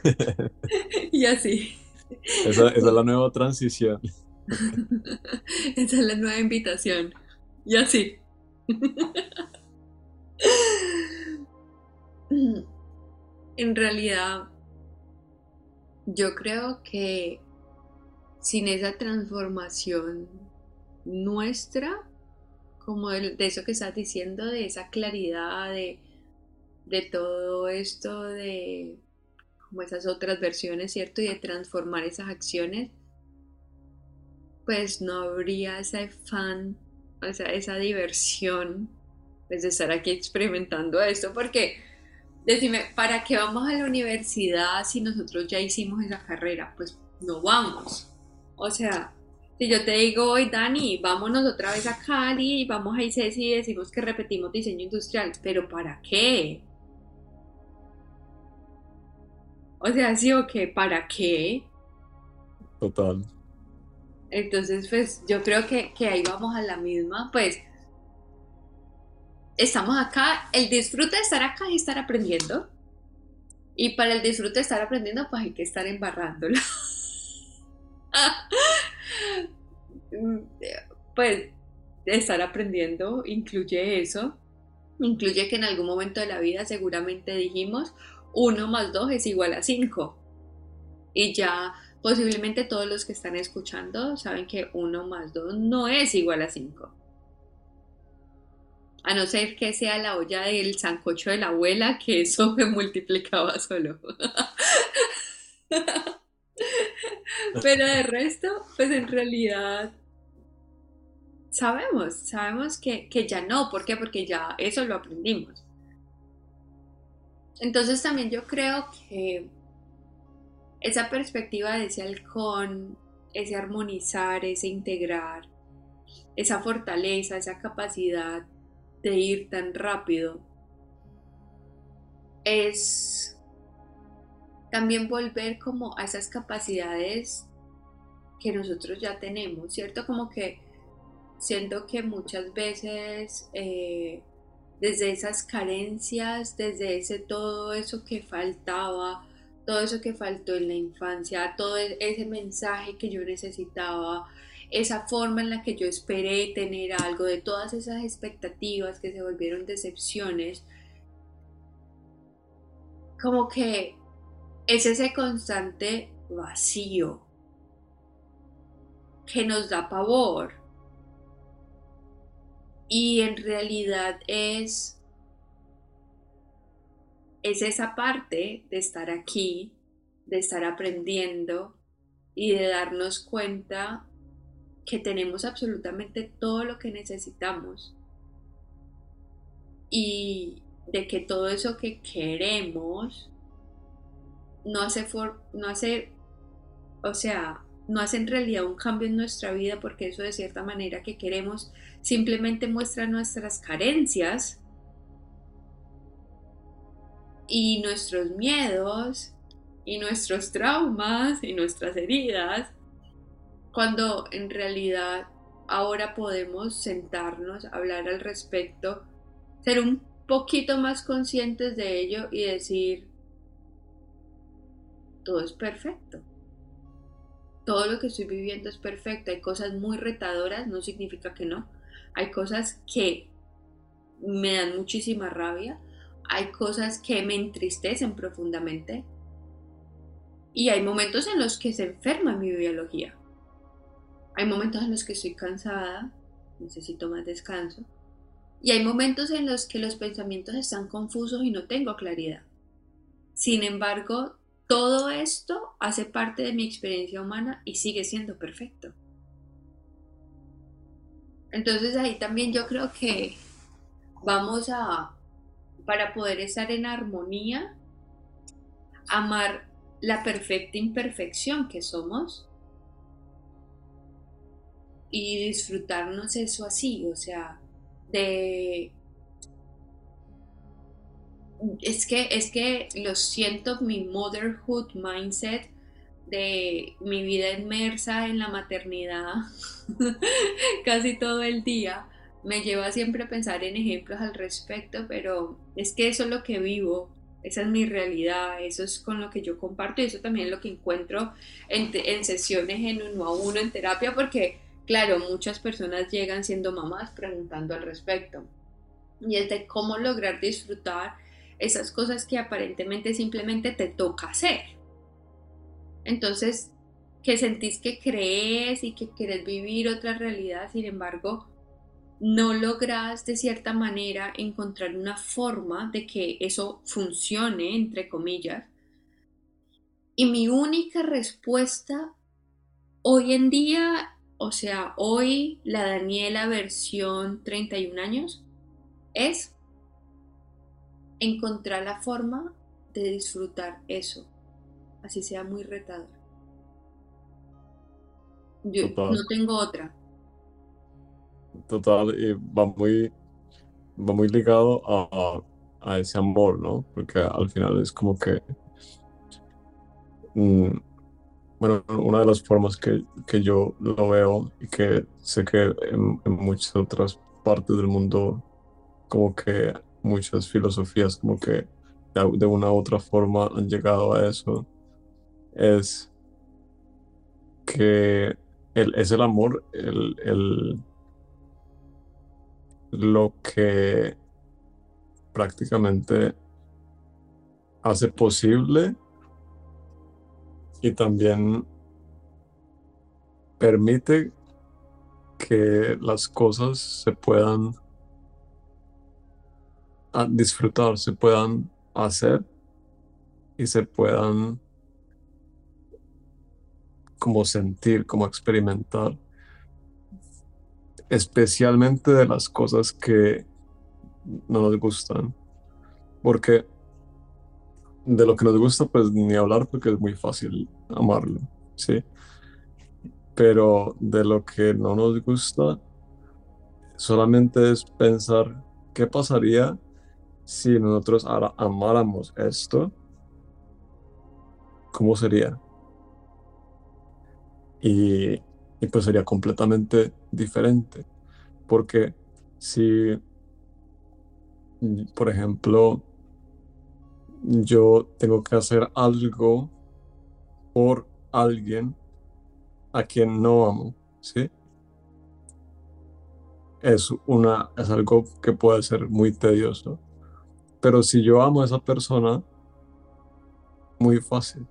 y así.
Esa, es la nueva transición.
Esa es la nueva invitación. Y así. en realidad, yo creo que sin esa transformación nuestra, como de, de eso que estás diciendo, de esa claridad, de de todo esto de como esas otras versiones, ¿cierto? Y de transformar esas acciones, pues no habría ese fan, o sea, esa diversión, pues de estar aquí experimentando esto, porque decime, ¿para qué vamos a la universidad si nosotros ya hicimos esa carrera? Pues no vamos. O sea, si yo te digo hoy, Dani, vámonos otra vez a Cali, vamos a ICES y decimos que repetimos diseño industrial, pero ¿para qué? O sea, sí o qué, ¿para qué?
Total.
Entonces, pues yo creo que, ahí vamos a la misma, pues estamos acá, el disfrute de estar acá y estar aprendiendo. Y para el disfrute de estar aprendiendo, pues hay que estar embarrándolo. pues estar aprendiendo incluye eso, incluye que en algún momento de la vida seguramente dijimos, 1 más 2 es igual a 5. Y ya posiblemente todos los que están escuchando saben que 1 más 2 no es igual a 5. A no ser que sea la olla del sancocho de la abuela, que eso me multiplicaba solo. Pero de resto, pues en realidad sabemos, sabemos que, que ya no. ¿Por qué? Porque ya eso lo aprendimos. Entonces también yo creo que esa perspectiva de ese halcón, ese armonizar, ese integrar, esa fortaleza, esa capacidad de ir tan rápido, es también volver como a esas capacidades que nosotros ya tenemos, ¿cierto? Como que siento que muchas veces eh, desde esas carencias, desde ese todo eso que faltaba, todo eso que faltó en la infancia, todo e-, ese mensaje que yo necesitaba, esa forma en la que yo esperé tener algo, de todas esas expectativas que se volvieron decepciones, como que es ese constante vacío que nos da pavor. Y en realidad es es esa parte de estar aquí, de estar aprendiendo y de darnos cuenta que tenemos absolutamente todo lo que necesitamos y de que todo eso que queremos no hace, no hace, o sea, no hace en realidad un cambio en nuestra vida porque eso de cierta manera que queremos simplemente muestra nuestras carencias y nuestros miedos y nuestros traumas y nuestras heridas, cuando en realidad ahora podemos sentarnos, hablar al respecto, ser un poquito más conscientes de ello y decir, todo es perfecto. Todo lo que estoy viviendo es perfecto. Hay cosas muy retadoras, no significa que no. Hay cosas que me dan muchísima rabia, hay cosas que me entristecen profundamente y hay momentos en los que se enferma mi biología. Hay momentos en los que estoy cansada, necesito más descanso. Y hay momentos en los que los pensamientos están confusos y no tengo claridad. Sin embargo, todo esto hace parte de mi experiencia humana y sigue siendo perfecto. Entonces ahí también yo creo que vamos a para poder estar en armonía, amar la perfecta imperfección que somos y disfrutarnos eso así, o sea, de... Es que, es que lo siento, mi motherhood mindset de mi vida inmersa en la maternidad casi todo el día me lleva siempre a pensar en ejemplos al respecto, pero es que eso es lo que vivo, esa es mi realidad, eso es con lo que yo comparto y eso también es lo que encuentro en, sesiones en uno a uno en terapia, porque claro, muchas personas llegan siendo mamás preguntando al respecto. Y es de cómo lograr disfrutar esas cosas que aparentemente simplemente te toca hacer. Entonces, que sentís que crees y que quieres vivir otra realidad, sin embargo, no logras de cierta manera encontrar una forma de que eso funcione, entre comillas. Y mi única respuesta hoy en día, o sea, hoy la Daniela versión 31 años, es encontrar la forma de disfrutar eso, así sea muy retador. Yo no tengo otra
total, y va muy, va muy ligado a, a, ese amor, ¿no? Porque al final es como que, mm, bueno, una de las formas que, que, yo lo veo y que sé que en, muchas otras partes del mundo, como que muchas filosofías como que de, una u otra forma han llegado a eso, es que el, es el amor, el, el lo que prácticamente hace posible y también permite que las cosas se puedan disfrutar, se puedan hacer y se puedan como sentir, como experimentar especialmente de las cosas que no nos gustan. Porque de lo que nos gusta, pues ni hablar porque es muy fácil amarlo, ¿sí? Pero de lo que no nos gusta, solamente es pensar qué pasaría si nosotros ahora amáramos esto, ¿cómo sería? Y, y pues sería completamente diferente. Porque si, por ejemplo, yo tengo que hacer algo por alguien a quien no amo, ¿sí? Es, una, es algo que puede ser muy tedioso. Pero si yo amo a esa persona, muy fácil.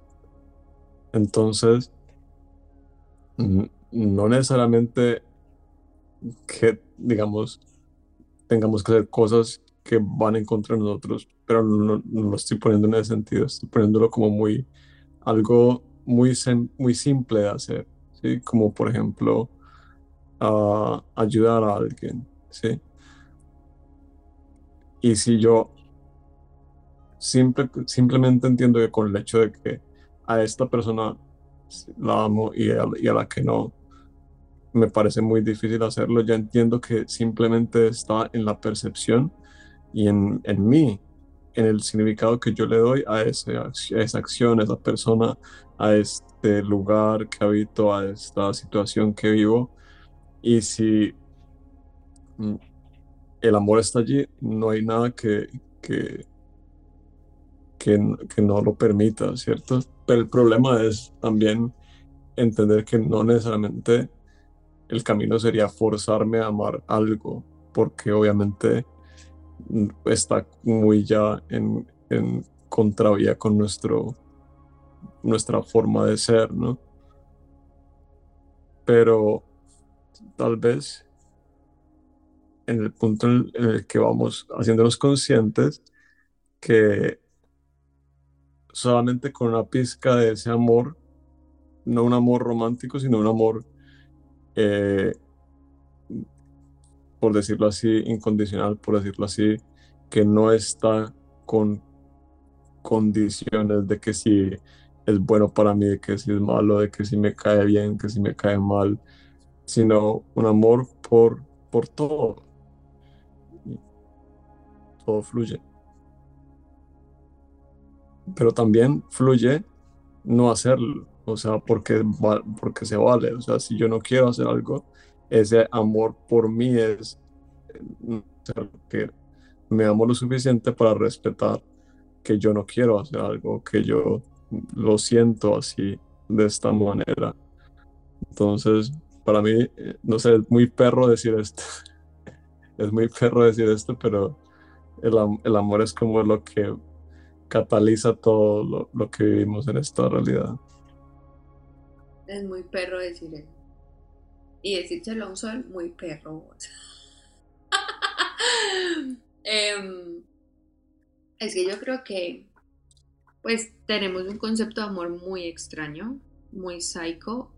Entonces, no necesariamente que, digamos, tengamos que hacer cosas que van en contra de nosotros, pero no, lo estoy poniendo en ese sentido, estoy poniéndolo como muy, algo muy, muy simple de hacer, ¿sí? Como por ejemplo, ayudar a alguien, ¿sí? Y si yo simple, simplemente entiendo que con el hecho de que a esta persona la amo y a la que no, me parece muy difícil hacerlo. Ya entiendo que simplemente está en la percepción y en, en mí, en el significado que yo le doy a, ese, a esa acción, a esa persona, a este lugar que habito, a esta situación que vivo. Y si mm, el amor está allí, no hay nada que, que, que no lo permita, ¿cierto? Pero el problema es también entender que no necesariamente el camino sería forzarme a amar algo, porque obviamente está muy ya en, en contravía con nuestro, nuestra forma de ser, ¿no? Pero tal vez en el punto en el que vamos haciéndonos conscientes que solamente con una pizca de ese amor, no un amor romántico, sino un amor eh, por decirlo así, incondicional, por decirlo así, que no está con condiciones de que si es bueno para mí, de que si es malo, de que si me cae bien, que si me cae mal, sino un amor por, por todo. Todo fluye. Pero también fluye no hacerlo o sea, porque, porque se vale, o sea, si yo no quiero hacer algo, ese amor por mí es que me amo lo suficiente para respetar que yo no quiero hacer algo, que yo lo siento así, de esta manera. Entonces, para mí, no sé, es muy perro decir esto, es muy perro decir esto, pero el, el amor es como lo que cataliza todo lo, que vivimos en esta realidad.
Es muy perro decir eso. Y decírselo a un sol, muy perro. Em, es que yo creo que pues tenemos un concepto de amor muy extraño, muy psycho.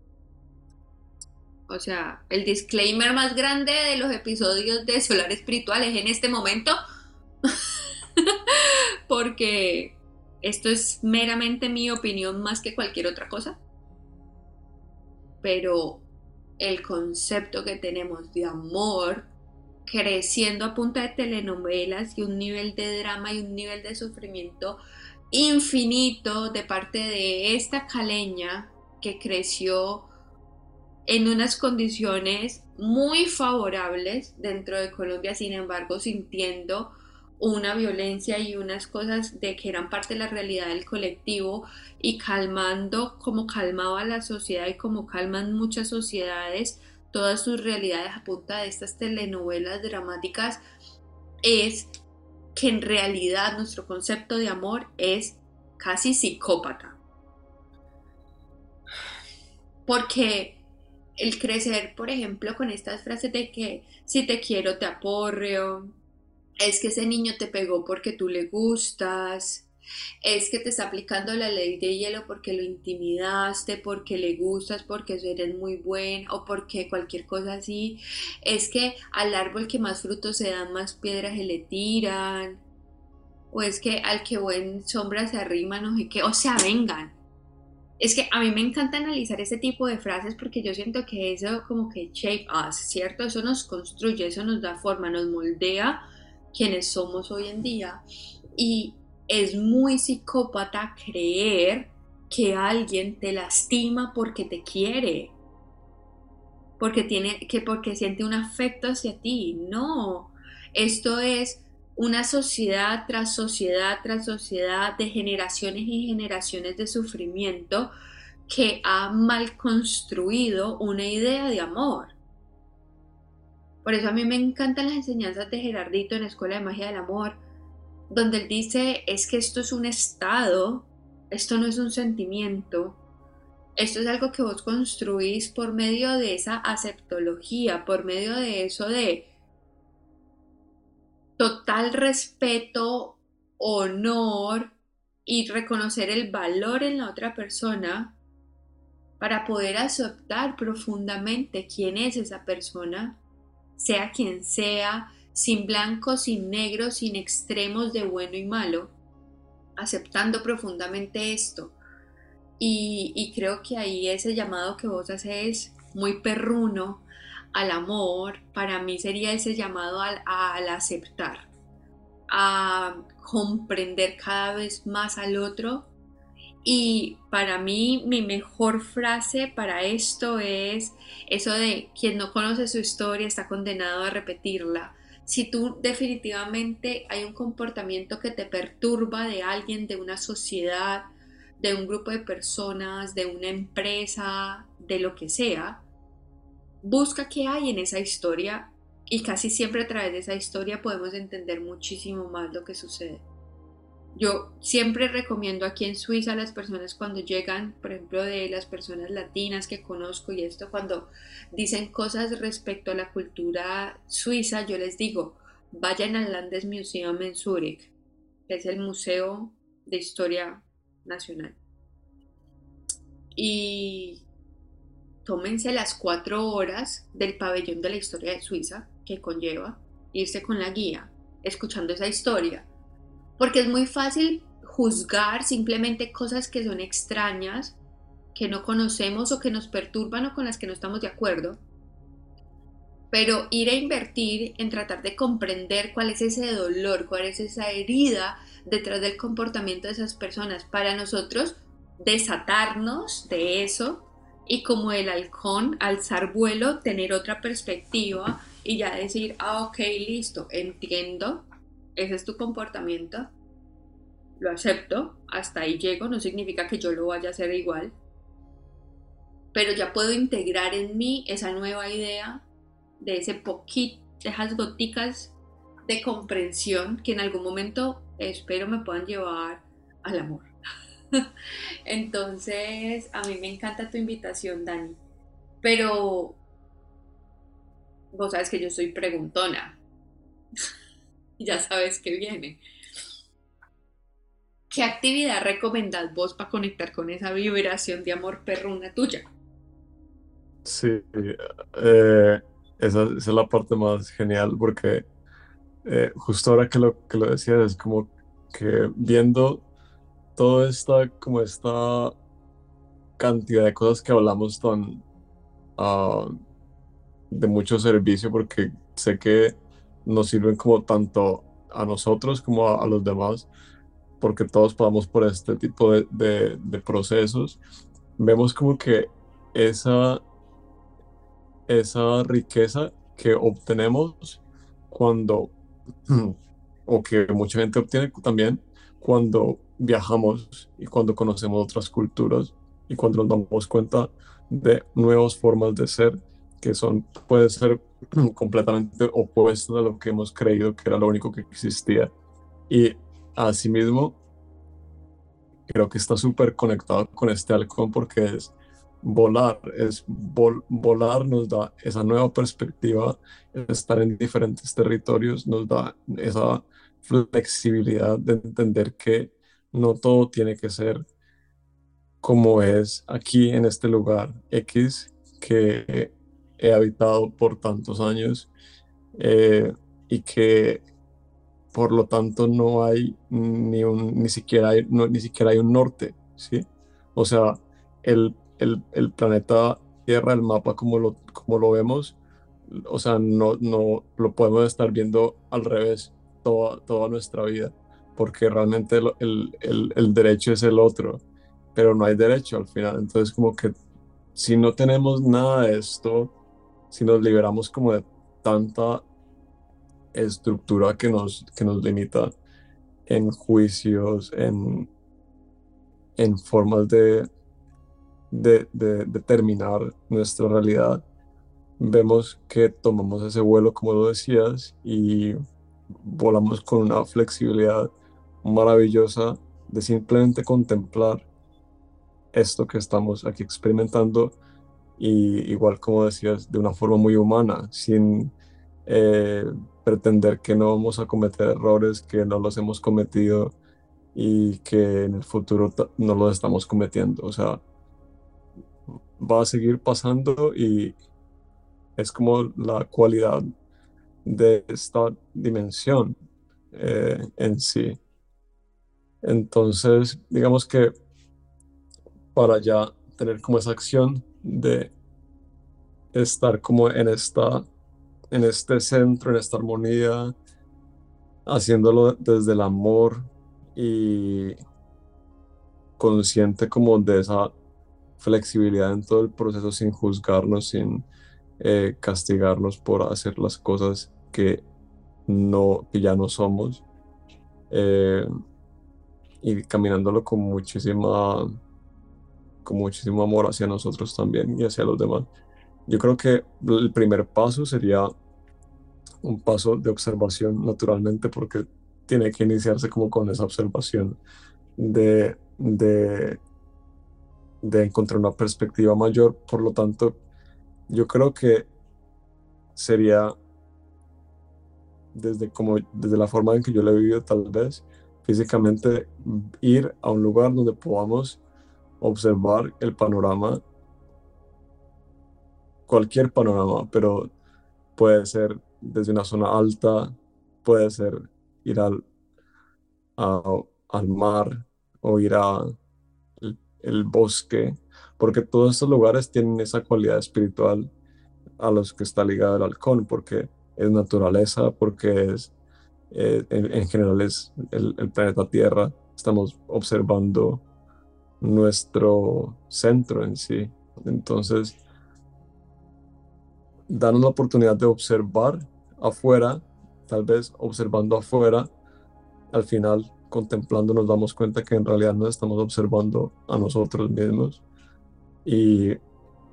O sea, el disclaimer más grande de los episodios de Solar Espiritual es en este momento. Porque esto es meramente mi opinión más que cualquier otra cosa. Pero el concepto que tenemos de amor creciendo a punta de telenovelas y un nivel de drama y un nivel de sufrimiento infinito de parte de esta caleña que creció en unas condiciones muy favorables dentro de Colombia, sin embargo sintiendo una violencia y unas cosas de que eran parte de la realidad del colectivo y calmando como calmaba la sociedad y como calman muchas sociedades todas sus realidades a punta de estas telenovelas dramáticas es que en realidad nuestro concepto de amor es casi psicópata. Porque el crecer, por ejemplo, con estas frases de que si te quiero te aporreo, es que ese niño te pegó porque tú le gustas, es que te está aplicando la ley de hielo porque lo intimidaste, porque le gustas, porque eres muy buen o porque cualquier cosa así, es que al árbol que más frutos se dan, más piedras se le tiran, o es que al que buen sombra se arrima, no sé qué, o sea, vengan. es que a mí me encanta analizar ese tipo de frases porque yo siento que eso como que shape us, ¿cierto? Eso nos construye, eso nos da forma, nos moldea quienes somos hoy en día. Y es muy psicópata creer que alguien te lastima porque te quiere, porque tiene que porque siente un afecto hacia ti. No, esto es una sociedad tras sociedad tras sociedad de generaciones y generaciones de sufrimiento que ha mal construido una idea de amor. Por eso a mí me encantan las enseñanzas de Gerardito en la Escuela de Magia del Amor, donde él dice es que esto es un estado, esto no es un sentimiento, esto es algo que vos construís por medio de esa aceptología, por medio de eso de total respeto, honor y reconocer el valor en la otra persona para poder aceptar profundamente quién es esa persona, sea quien sea, sin blanco, sin negro, sin extremos de bueno y malo, aceptando profundamente esto. Y, creo que ahí ese llamado que vos haces muy perruno al amor, para mí sería ese llamado al, aceptar, a comprender cada vez más al otro. Y para mí mi mejor frase para esto es eso de quien no conoce su historia está condenado a repetirla. Si tú definitivamente hay un comportamiento que te perturba de alguien, de una sociedad, de un grupo de personas, de una empresa, de lo que sea, busca qué hay en esa historia y casi siempre a través de esa historia podemos entender muchísimo más lo que sucede. Yo siempre recomiendo aquí en Suiza a las personas cuando llegan, por ejemplo, de las personas latinas que conozco y esto, cuando dicen cosas respecto a la cultura suiza, yo les digo, vayan al Landesmuseum en Zúrich, que es el Museo de Historia Nacional. Y tómense las cuatro horas del pabellón de la historia de Suiza que conlleva irse con la guía, escuchando esa historia. Porque es muy fácil juzgar simplemente cosas que son extrañas, que no conocemos o que nos perturban o con las que no estamos de acuerdo. Pero ir a invertir en tratar de comprender cuál es ese dolor, cuál es esa herida detrás del comportamiento de esas personas, para nosotros desatarnos de eso y como el halcón, alzar vuelo, tener otra perspectiva y ya decir, ah, ok, listo, entiendo, ese es tu comportamiento, lo acepto, hasta ahí llego, no significa que yo lo vaya a hacer igual, pero ya puedo integrar en mí esa nueva idea de ese poquito, de esas goticas de comprensión que en algún momento espero me puedan llevar al amor. Entonces, a mí me encanta tu invitación, Dani. Pero vos sabes que yo soy preguntona. ya sabes que viene. ¿Qué actividad recomendás vos para conectar con esa vibración de amor perruna tuya?
Sí, eh, esa, es la parte más genial porque eh, justo ahora que lo, que lo decías es como que viendo toda esta, como esta cantidad de cosas que hablamos tan ah, de mucho servicio, porque sé que nos sirven como tanto a nosotros como a, los demás, porque todos pasamos por este tipo de, procesos, vemos como que esa, esa riqueza que obtenemos cuando, o que mucha gente obtiene también cuando viajamos y cuando conocemos otras culturas y cuando nos damos cuenta de nuevas formas de ser que son, puede ser completamente opuestas a lo que hemos creído que era lo único que existía. Y asimismo, creo que está súper conectado con este halcón porque es volar, es volar nos da esa nueva perspectiva, estar en diferentes territorios nos da esa flexibilidad de entender que no todo tiene que ser como es aquí en este lugar X que he habitado por tantos años eh, y que por lo tanto no hay ni un ni siquiera hay, ni siquiera hay un norte, ¿sí? O sea, el, el, planeta Tierra, el mapa como lo, como lo vemos, o sea, no, no lo podemos estar viendo al revés toda, toda nuestra vida, porque realmente el, el, el derecho es el otro, pero no hay derecho al final. Entonces, como que si no tenemos nada de esto, si nos liberamos como de tanta estructura que nos, que nos limita en juicios, en, en formas de, de, de determinar nuestra realidad, vemos que tomamos ese vuelo, como lo decías, y volamos con una flexibilidad maravillosa de simplemente contemplar esto que estamos aquí experimentando y igual como decías, de una forma muy humana, sin eh, pretender que no vamos a cometer errores, que no los hemos cometido y que en el futuro no los estamos cometiendo. O sea, va a seguir pasando y es como la cualidad de esta dimensión eh, en sí. Entonces, digamos que para ya tener como esa acción de estar como en esta en este centro, en esta armonía, haciéndolo desde el amor y consciente como de esa flexibilidad en todo el proceso sin juzgarnos, sin eh, castigarnos por hacer las cosas que no que ya no somos. Eh, y caminándolo con muchísima con muchísimo amor hacia nosotros también y hacia los demás. Yo creo que el primer paso sería un paso de observación naturalmente porque tiene que iniciarse como con esa observación de, de, de encontrar una perspectiva mayor. Por lo tanto, yo creo que sería desde, como, desde la forma en que yo lo he vivido tal vez, físicamente ir a un lugar donde podamos observar el panorama, cualquier panorama, pero puede ser desde una zona alta, puede ser ir al, al mar o ir al el bosque, porque todos estos lugares tienen esa cualidad espiritual a los que está ligado el halcón, porque es naturaleza, porque es, eh, en, general es el planeta Tierra, estamos observando nuestro centro en sí. Entonces, darnos la oportunidad de observar afuera, tal vez observando afuera, al final contemplando nos damos cuenta que en realidad nos estamos observando a nosotros mismos y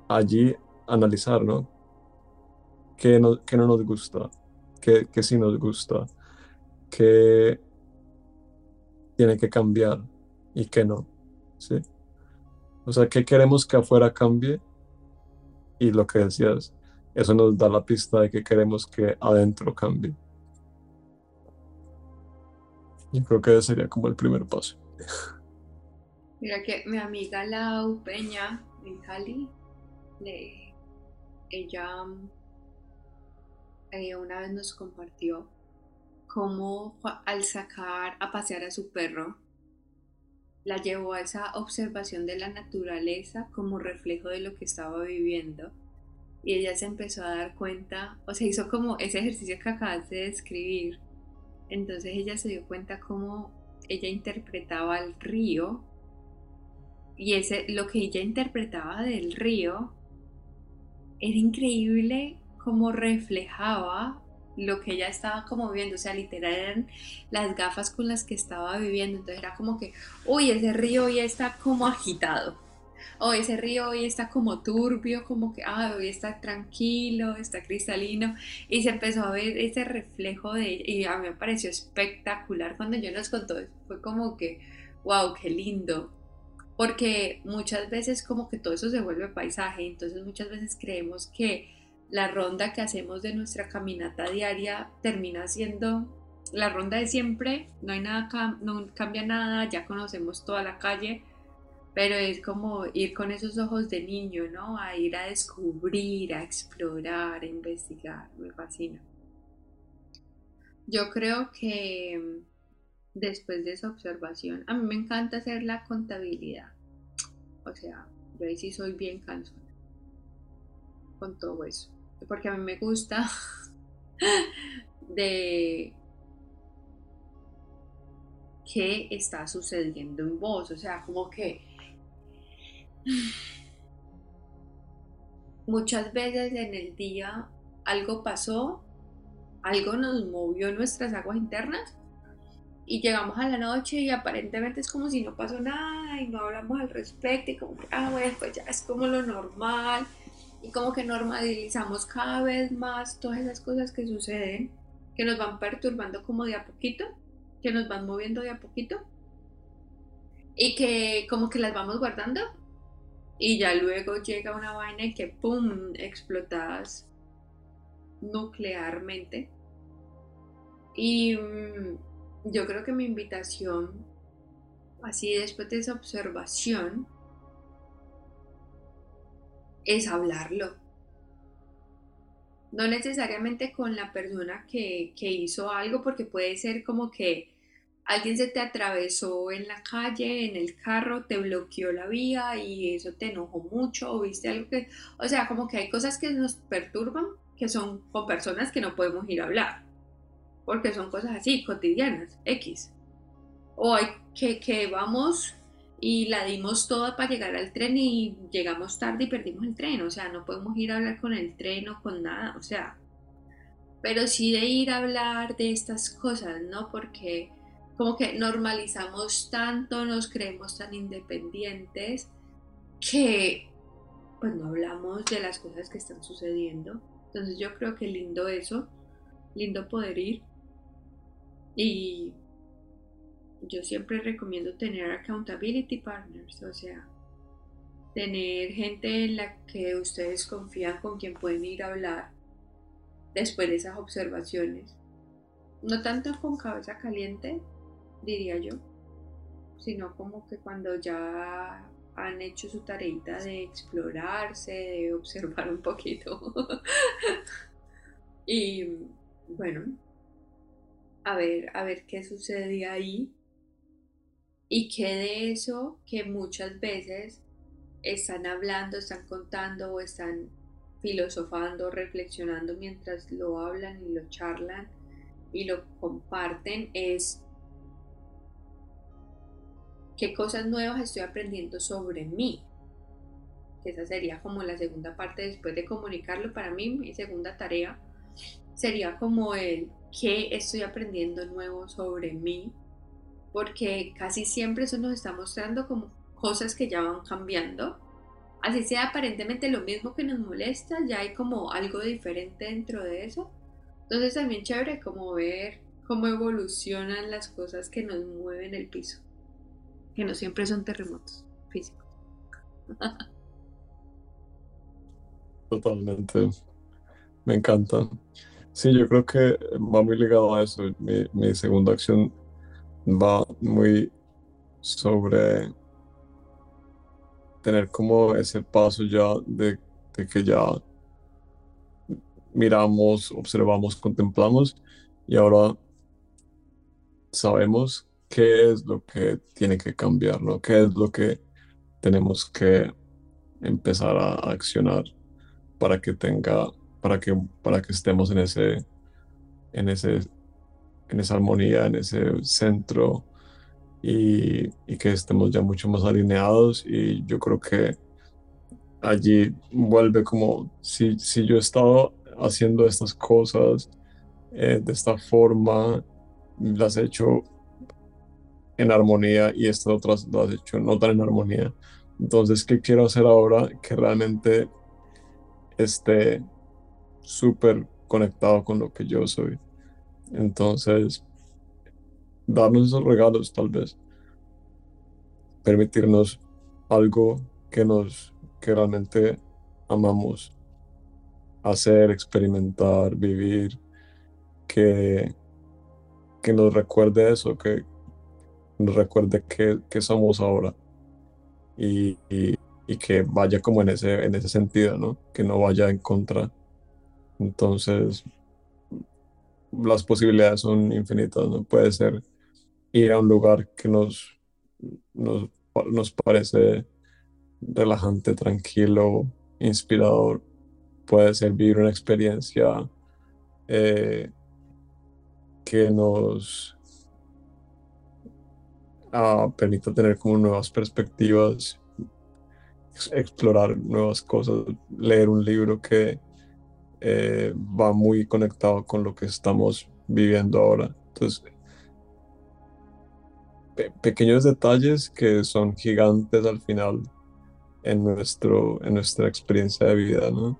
allí analizar, ¿no? ¿Qué no, qué no nos gusta? ¿Qué, ¿Qué sí nos gusta? ¿Qué tiene que cambiar y qué no? ¿Sí? O sea, ¿qué queremos que afuera cambie? Y lo que decías, eso nos da la pista de que queremos que adentro cambie. Yo creo que ese sería como el primer paso.
Mira que mi amiga Lau Peña en Cali, ella ella una vez nos compartió cómo al sacar a pasear a su perro, la llevó a esa observación de la naturaleza como reflejo de lo que estaba viviendo. Y ella se empezó a dar cuenta, o sea, hizo como ese ejercicio que acabas de describir. Entonces ella se dio cuenta cómo ella interpretaba el río y ese, lo que ella interpretaba del río era increíble cómo reflejaba lo que ella estaba como viviendo, o sea, literal eran las gafas con las que estaba viviendo, entonces era como que, uy, ese río hoy está como agitado, o ese río hoy está como turbio, como que, ah, hoy está tranquilo, está cristalino, y se empezó a ver ese reflejo de ella, y a mí me pareció espectacular cuando yo nos contó, fue como que, wow, qué lindo, porque muchas veces como que todo eso se vuelve paisaje, entonces muchas veces creemos que la ronda que hacemos de nuestra caminata diaria termina siendo la ronda de siempre, no hay nada, no cambia nada, ya conocemos toda la calle, pero es como ir con esos ojos de niño, ¿no? A ir a descubrir, a explorar, a investigar, me fascina. Yo creo que después de esa observación, a mí me encanta hacer la contabilidad. O sea, Yo ahí sí soy bien cansona con todo eso. Porque a mí me gusta de qué está sucediendo en vos. O sea, como que muchas veces en el día algo pasó, algo nos movió nuestras aguas internas y llegamos a la noche y aparentemente es como si no pasó nada y no hablamos al respecto y como ah, bueno, pues ya es como lo normal y como que normalizamos cada vez más todas esas cosas que suceden, que nos van perturbando como de a poquito, que nos van moviendo de a poquito y que como que las vamos guardando y ya luego llega una vaina y que ¡pum! explotas nuclearmente. Y mm, yo creo que mi invitación, así después de esa observación, es hablarlo. No necesariamente con la persona que, que hizo algo, porque puede ser como que alguien se te atravesó en la calle, en el carro, te bloqueó la vía y eso te enojó mucho o viste algo que, o sea, como que hay cosas que nos perturban, que son con personas que no podemos ir a hablar, porque son cosas así, cotidianas, X. O hay que, que vamos y la dimos toda para llegar al tren y llegamos tarde y perdimos el tren, o sea, no podemos ir a hablar con el tren o con nada, o sea, pero sí de ir a hablar de estas cosas, ¿no? Porque como que normalizamos tanto, nos creemos tan independientes que pues no hablamos de las cosas que están sucediendo. Entonces yo creo que lindo eso, lindo poder ir. Y yo siempre recomiendo tener accountability partners, o sea, tener gente en la que ustedes confían con quien pueden ir a hablar después de esas observaciones. No tanto con cabeza caliente, diría yo, sino como que cuando ya han hecho su tareita de explorarse, de observar un poquito. y bueno, a ver, a ver qué sucede ahí y qué de eso que muchas veces están hablando, están contando o están filosofando, reflexionando mientras lo hablan y lo charlan y lo comparten es qué cosas nuevas estoy aprendiendo sobre mí. Esa sería como la segunda parte después de comunicarlo. Para mí, mi segunda tarea sería como el qué estoy aprendiendo nuevo sobre mí, porque casi siempre eso nos está mostrando como cosas que ya van cambiando. Así sea aparentemente lo mismo que nos molesta, ya hay como algo diferente dentro de eso. Entonces también chévere como ver cómo evolucionan las cosas que nos mueven el piso que no siempre son terremotos físicos.
Totalmente. Me encanta. Sí, yo creo que va muy ligado a eso. Mi, segunda acción va muy sobre tener como ese paso ya de, que ya miramos, observamos, contemplamos y ahora sabemos qué es lo que tiene que cambiar, ¿no? ¿Qué es lo que tenemos que empezar a accionar para que tenga, para que, para que estemos en ese, en ese, en esa armonía, en ese centro y, y que estemos ya mucho más alineados y yo creo que allí vuelve como si, si yo he estado haciendo estas cosas eh, de esta forma, las he hecho en armonía y estas otras lo has hecho no tan en armonía. Entonces, ¿qué quiero hacer ahora que realmente esté súper conectado con lo que yo soy? Entonces, darnos esos regalos tal vez, permitirnos algo que nos, que realmente amamos hacer, experimentar, vivir, que, que nos recuerde eso, que, recuerde que, somos ahora y, que vaya como en ese, en ese sentido, ¿no? Que no vaya en contra. Entonces, las posibilidades son infinitas, ¿no? Puede ser ir a un lugar que nos, nos, parece relajante, tranquilo, inspirador. Puede ser vivir una experiencia eh, que nos uh, permita tener como nuevas perspectivas, explorar nuevas cosas, leer un libro que eh, va muy conectado con lo que estamos viviendo ahora. Entonces, pequeños detalles que son gigantes al final en, nuestro, en nuestra experiencia de vida, ¿no?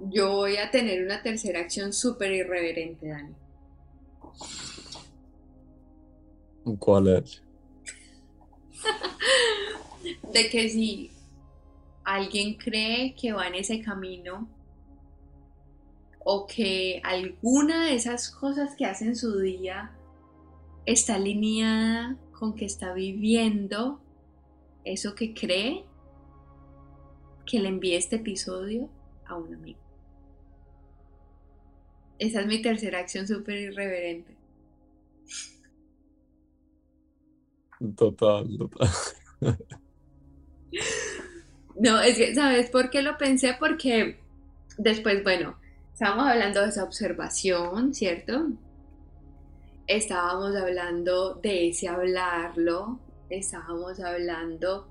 Yo voy a tener una tercera acción súper irreverente, Dani.
¿Cuál es?
de que si alguien cree que va en ese camino o que alguna de esas cosas que hace en su día está alineada con que está viviendo eso que cree, que le envíe este episodio a un amigo. Esa es mi tercera acción súper irreverente.
Total, total.
No, es que, ¿sabes por qué lo pensé? Porque después, bueno, estábamos hablando de esa observación, ¿cierto? Estábamos hablando de ese hablarlo, estábamos hablando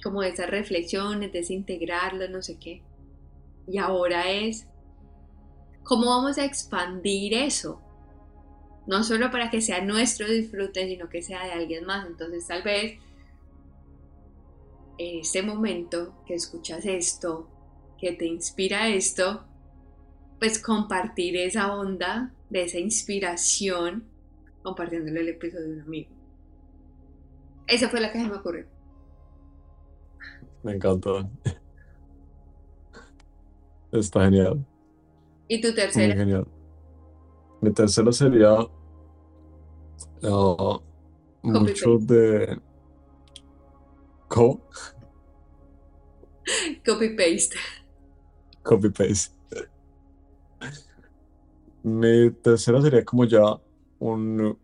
como de esas reflexiones, de ese integrarlo, no sé qué. Y ahora es, ¿cómo vamos a expandir eso? No solo para que sea nuestro disfrute, sino que sea de alguien más. Entonces tal vez en este momento que escuchas esto, que te inspira esto, pues compartir esa onda de esa inspiración compartiéndole el episodio de un amigo. Esa fue la que se me ocurrió.
Me encantó. Está genial.
¿Y tu tercera?
genial. Mi tercera sería uh, mucho de ¿Cómo?
Copy paste.
Copy paste. Mi tercera sería como ya un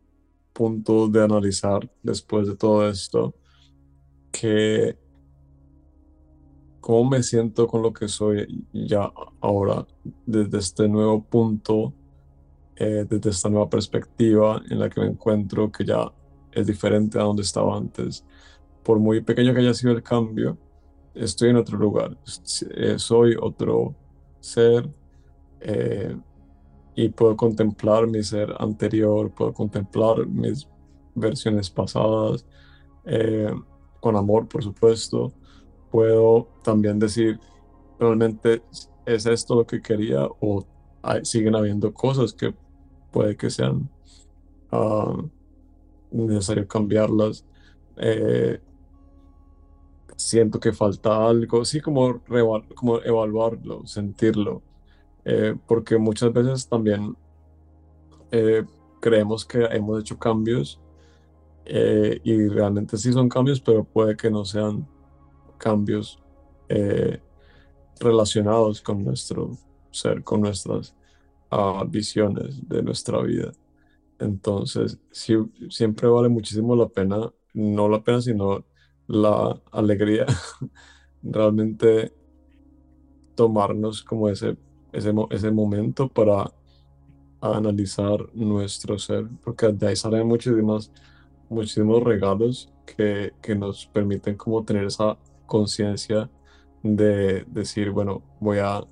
punto de analizar después de todo esto, que cómo me siento con lo que soy ya ahora, desde este nuevo punto, eh, desde esta nueva perspectiva en la que me encuentro, que ya es diferente a donde estaba antes. Por muy pequeño que haya sido el cambio, estoy en otro lugar, eh, soy otro ser eh, y puedo contemplar mi ser anterior, puedo contemplar mis versiones pasadas eh, con amor, por supuesto. Puedo también decir, realmente es esto lo que quería o siguen habiendo cosas que puede que sean uh, necesario cambiarlas siento que falta algo, sí, como, como evaluarlo, sentirlo, eh, porque muchas veces también eh, creemos que hemos hecho cambios eh, y realmente sí son cambios, pero puede que no sean cambios relacionados con nuestro ser, con nuestras uh, visiones de nuestra vida. Entonces, siempre vale muchísimo la pena, no la pena, sino la alegría, realmente tomarnos como ese, ese, ese momento para analizar nuestro ser, porque de ahí salen muchísimos, muchísimos regalos que, que nos permiten como tener esa conciencia de decir, bueno, voy a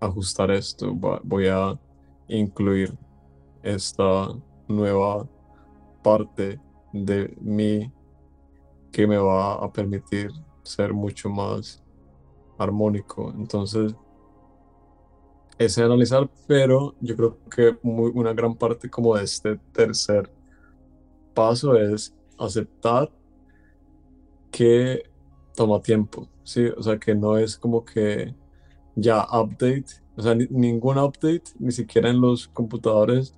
ajustar esto, voy a incluir esta nueva parte de mi que me va a permitir ser mucho más armónico. Entonces, ese analizar, pero yo creo que una gran parte como de este tercer paso es aceptar que toma tiempo, ¿sí? O sea, que no es como que ya update, o sea, ningún update, ni siquiera en los computadores,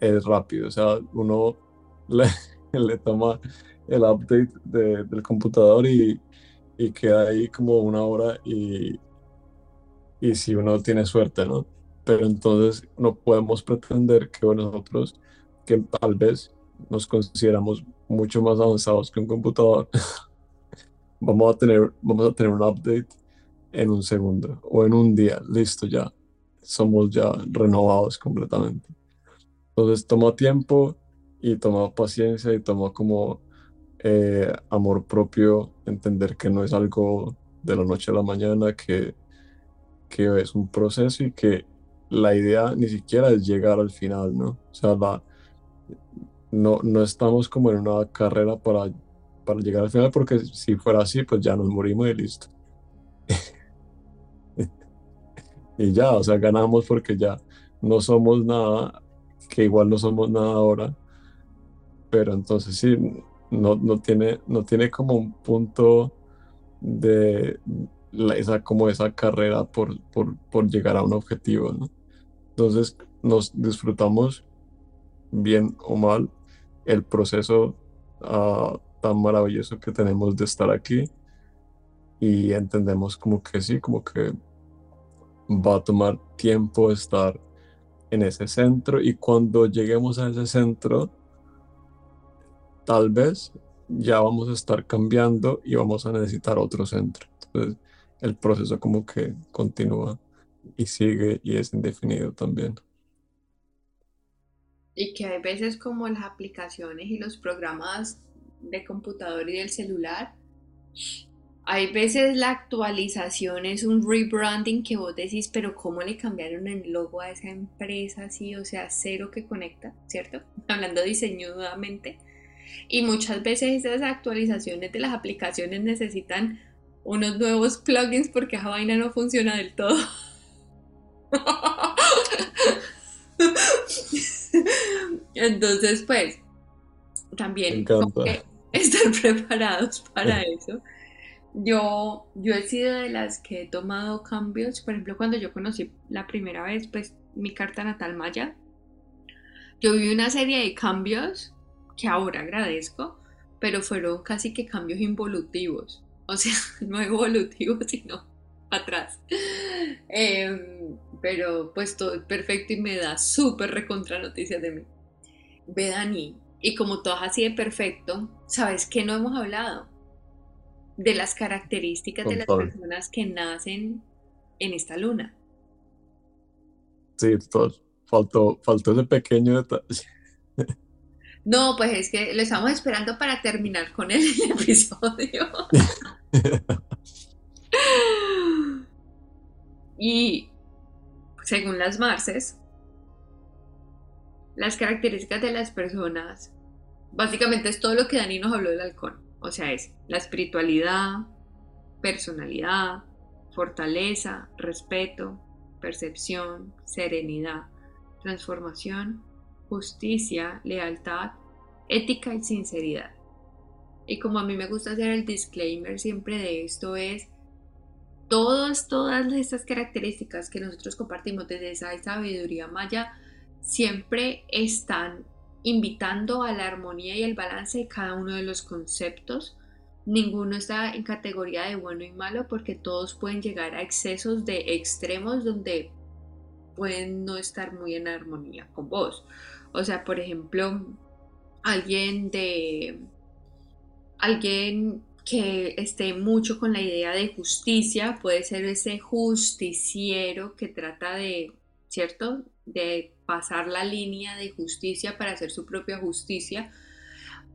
es rápido, o sea, uno le, le toma el update del computador y, queda ahí como una hora y, y si uno tiene suerte, ¿no? Pero entonces no podemos pretender que nosotros, que tal vez nos consideramos mucho más avanzados que un computador, vamos a tener, vamos a tener un update en un segundo o en un día, listo ya, somos ya renovados completamente. Entonces toma tiempo y toma paciencia y toma como eh, amor propio, entender que no es algo de la noche a la mañana, que, que es un proceso y que la idea ni siquiera es llegar al final, ¿no? O sea, la, no, no estamos como en una carrera para, para llegar al final, porque si fuera así, pues ya nos morimos y listo. y ya, o sea, ganamos porque ya no somos nada, que igual no somos nada ahora, pero entonces sí, no, no, tiene, no tiene como un punto de esa, como esa carrera por, por, por llegar a un objetivo. Entonces nos disfrutamos bien o mal el proceso ah, tan maravilloso que tenemos de estar aquí y entendemos como que sí, como que va a tomar tiempo estar en ese centro y cuando lleguemos a ese centro, tal vez ya vamos a estar cambiando y vamos a necesitar otro centro. Entonces, el proceso como que continúa y sigue y es indefinido también.
Y que hay veces como las aplicaciones y los programas de computador y del celular, hay veces la actualización es un rebranding que vos decís, pero ¿cómo le cambiaron el logo a esa empresa así? O sea, cero que conecta, ¿cierto? Hablando diseñudamente. Y muchas veces esas actualizaciones de las aplicaciones necesitan unos nuevos plugins porque esa vaina no funciona del todo. Entonces, pues, también estar preparados para eso. Yo, yo he sido de las que he tomado cambios, por ejemplo, cuando yo conocí la primera vez, pues, mi carta natal maya, yo vi una serie de cambios que ahora agradezco, pero fueron casi que cambios involutivos, o sea, no evolutivos, sino atrás. Em, pero pues todo es perfecto y me da súper recontra noticias de mí. Ve Dani, y como todo así de perfecto, ¿sabes qué no hemos hablado? De las características de las personas que nacen en esta luna.
Sí, faltó, faltó ese pequeño detalle.
No, pues es que lo estamos esperando para terminar con el episodio. y según las Marces, las características de las personas, básicamente es todo lo que Dani nos habló del halcón. O sea, es la espiritualidad, personalidad, fortaleza, respeto, percepción, serenidad, transformación, justicia, lealtad, ética y sinceridad. Y como a mí me gusta hacer el disclaimer siempre de esto es, todas, todas estas características que nosotros compartimos desde esa sabiduría maya siempre están invitando a la armonía y el balance de cada uno de los conceptos. Ninguno está en categoría de bueno y malo porque todos pueden llegar a excesos de extremos donde pueden no estar muy en armonía con vos. O sea, por ejemplo, alguien de alguien que esté mucho con la idea de justicia, puede ser ese justiciero que trata de, ¿cierto? De pasar la línea de justicia para hacer su propia justicia.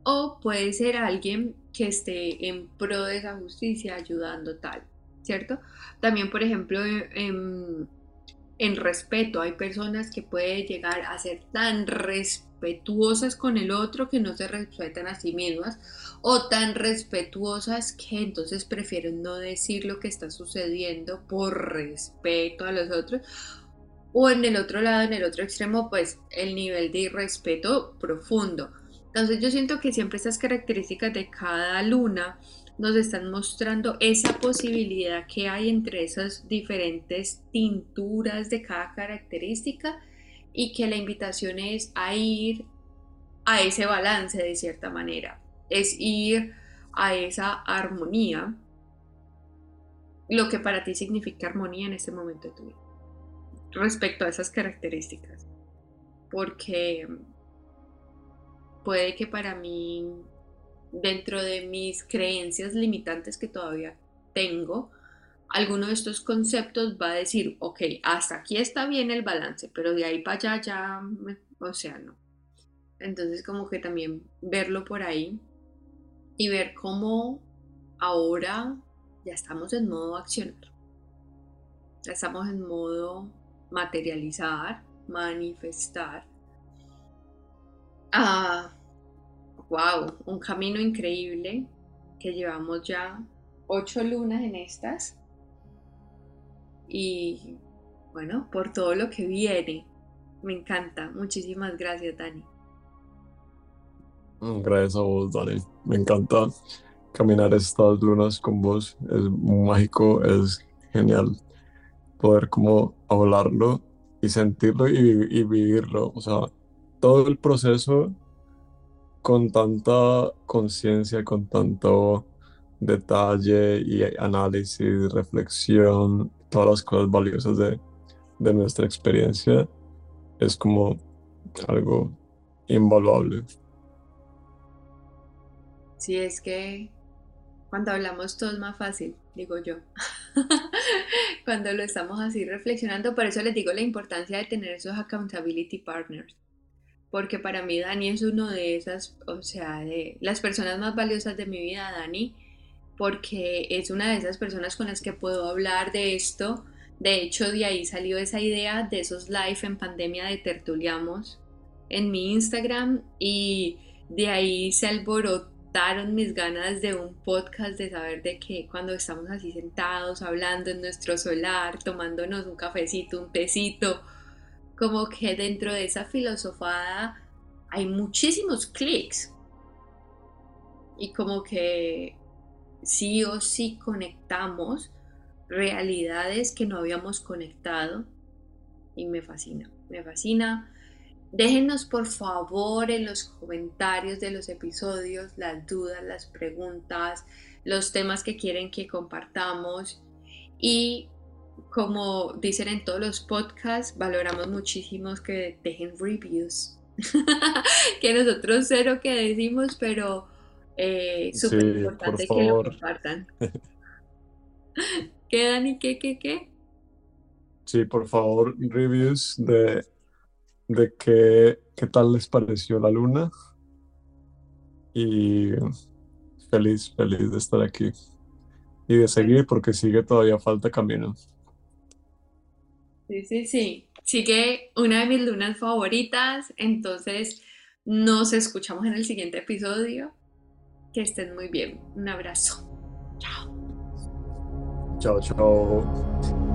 O puede ser alguien que esté en pro de esa justicia ayudando tal, ¿cierto? También, por ejemplo, en, en respeto, hay personas que pueden llegar a ser tan respetuosas con el otro que no se respetan a sí mismas o tan respetuosas que entonces prefieren no decir lo que está sucediendo por respeto a los otros o en el otro lado, en el otro extremo, pues el nivel de irrespeto profundo. Entonces yo siento que siempre estas características de cada luna nos están mostrando esa posibilidad que hay entre esas diferentes tinturas de cada característica y que la invitación es a ir a ese balance de cierta manera, es ir a esa armonía, lo que para ti significa armonía en este momento de tu vida, respecto a esas dentro de mis creencias limitantes que todavía tengo, alguno de estos conceptos va a decir, ok, hasta aquí está bien el balance, pero de ahí para allá ya, o sea, no. Entonces como que también verlo por ahí y ver cómo ahora ya estamos en modo accionar. Ya estamos en modo materializar, manifestar. Ah, wow, un camino increíble que llevamos ya ocho lunas en estas. Y bueno, por todo lo que viene. Me encanta. Muchísimas gracias, Dani.
Gracias a vos, Dani. Me encanta caminar estas lunas con vos. Es mágico, es genial poder como hablarlo y sentirlo y, y vivirlo. O sea, todo el proceso con tanta conciencia, con tanto detalle y análisis, reflexión, todas las cosas valiosas de, de nuestra experiencia, es como algo invaluable.
Sí, es que cuando hablamos todo es más fácil, digo yo. cuando lo estamos así reflexionando, por eso les digo la importancia de tener esos accountability partners. Porque para mí Dani es uno de esas, o sea, de las personas más valiosas de mi vida, Dani, porque es una de esas personas con las que puedo hablar de esto. De hecho, de ahí salió esa idea de esos live en pandemia de tertuliamos en mi Instagram y de ahí se alborotaron mis ganas de un podcast, de saber de que cuando estamos así sentados, hablando en nuestro solar, tomándonos un cafecito, un tecito, como que dentro de esa filosofada hay muchísimos clics. Y como que sí o sí conectamos realidades que no habíamos conectado y me fascina, me fascina. Déjenos por favor en los comentarios de los episodios las dudas, las preguntas, los temas que quieren que compartamos y como dicen en todos los podcasts, valoramos muchísimo que dejen reviews. que nosotros cero que decimos, pero eh, súper importante que lo compartan. ¿Qué, Dani? ¿Qué, qué, qué?
Sí, por favor, reviews de, de qué, qué tal les pareció la luna. Y feliz, feliz de estar aquí. Y de seguir porque sigue todavía falta camino.
Sí, sí, sí. Sigue una de mis lunas favoritas. Entonces, nos escuchamos en el siguiente episodio. Que estén muy bien. Un abrazo. Chao.
Chao, chao.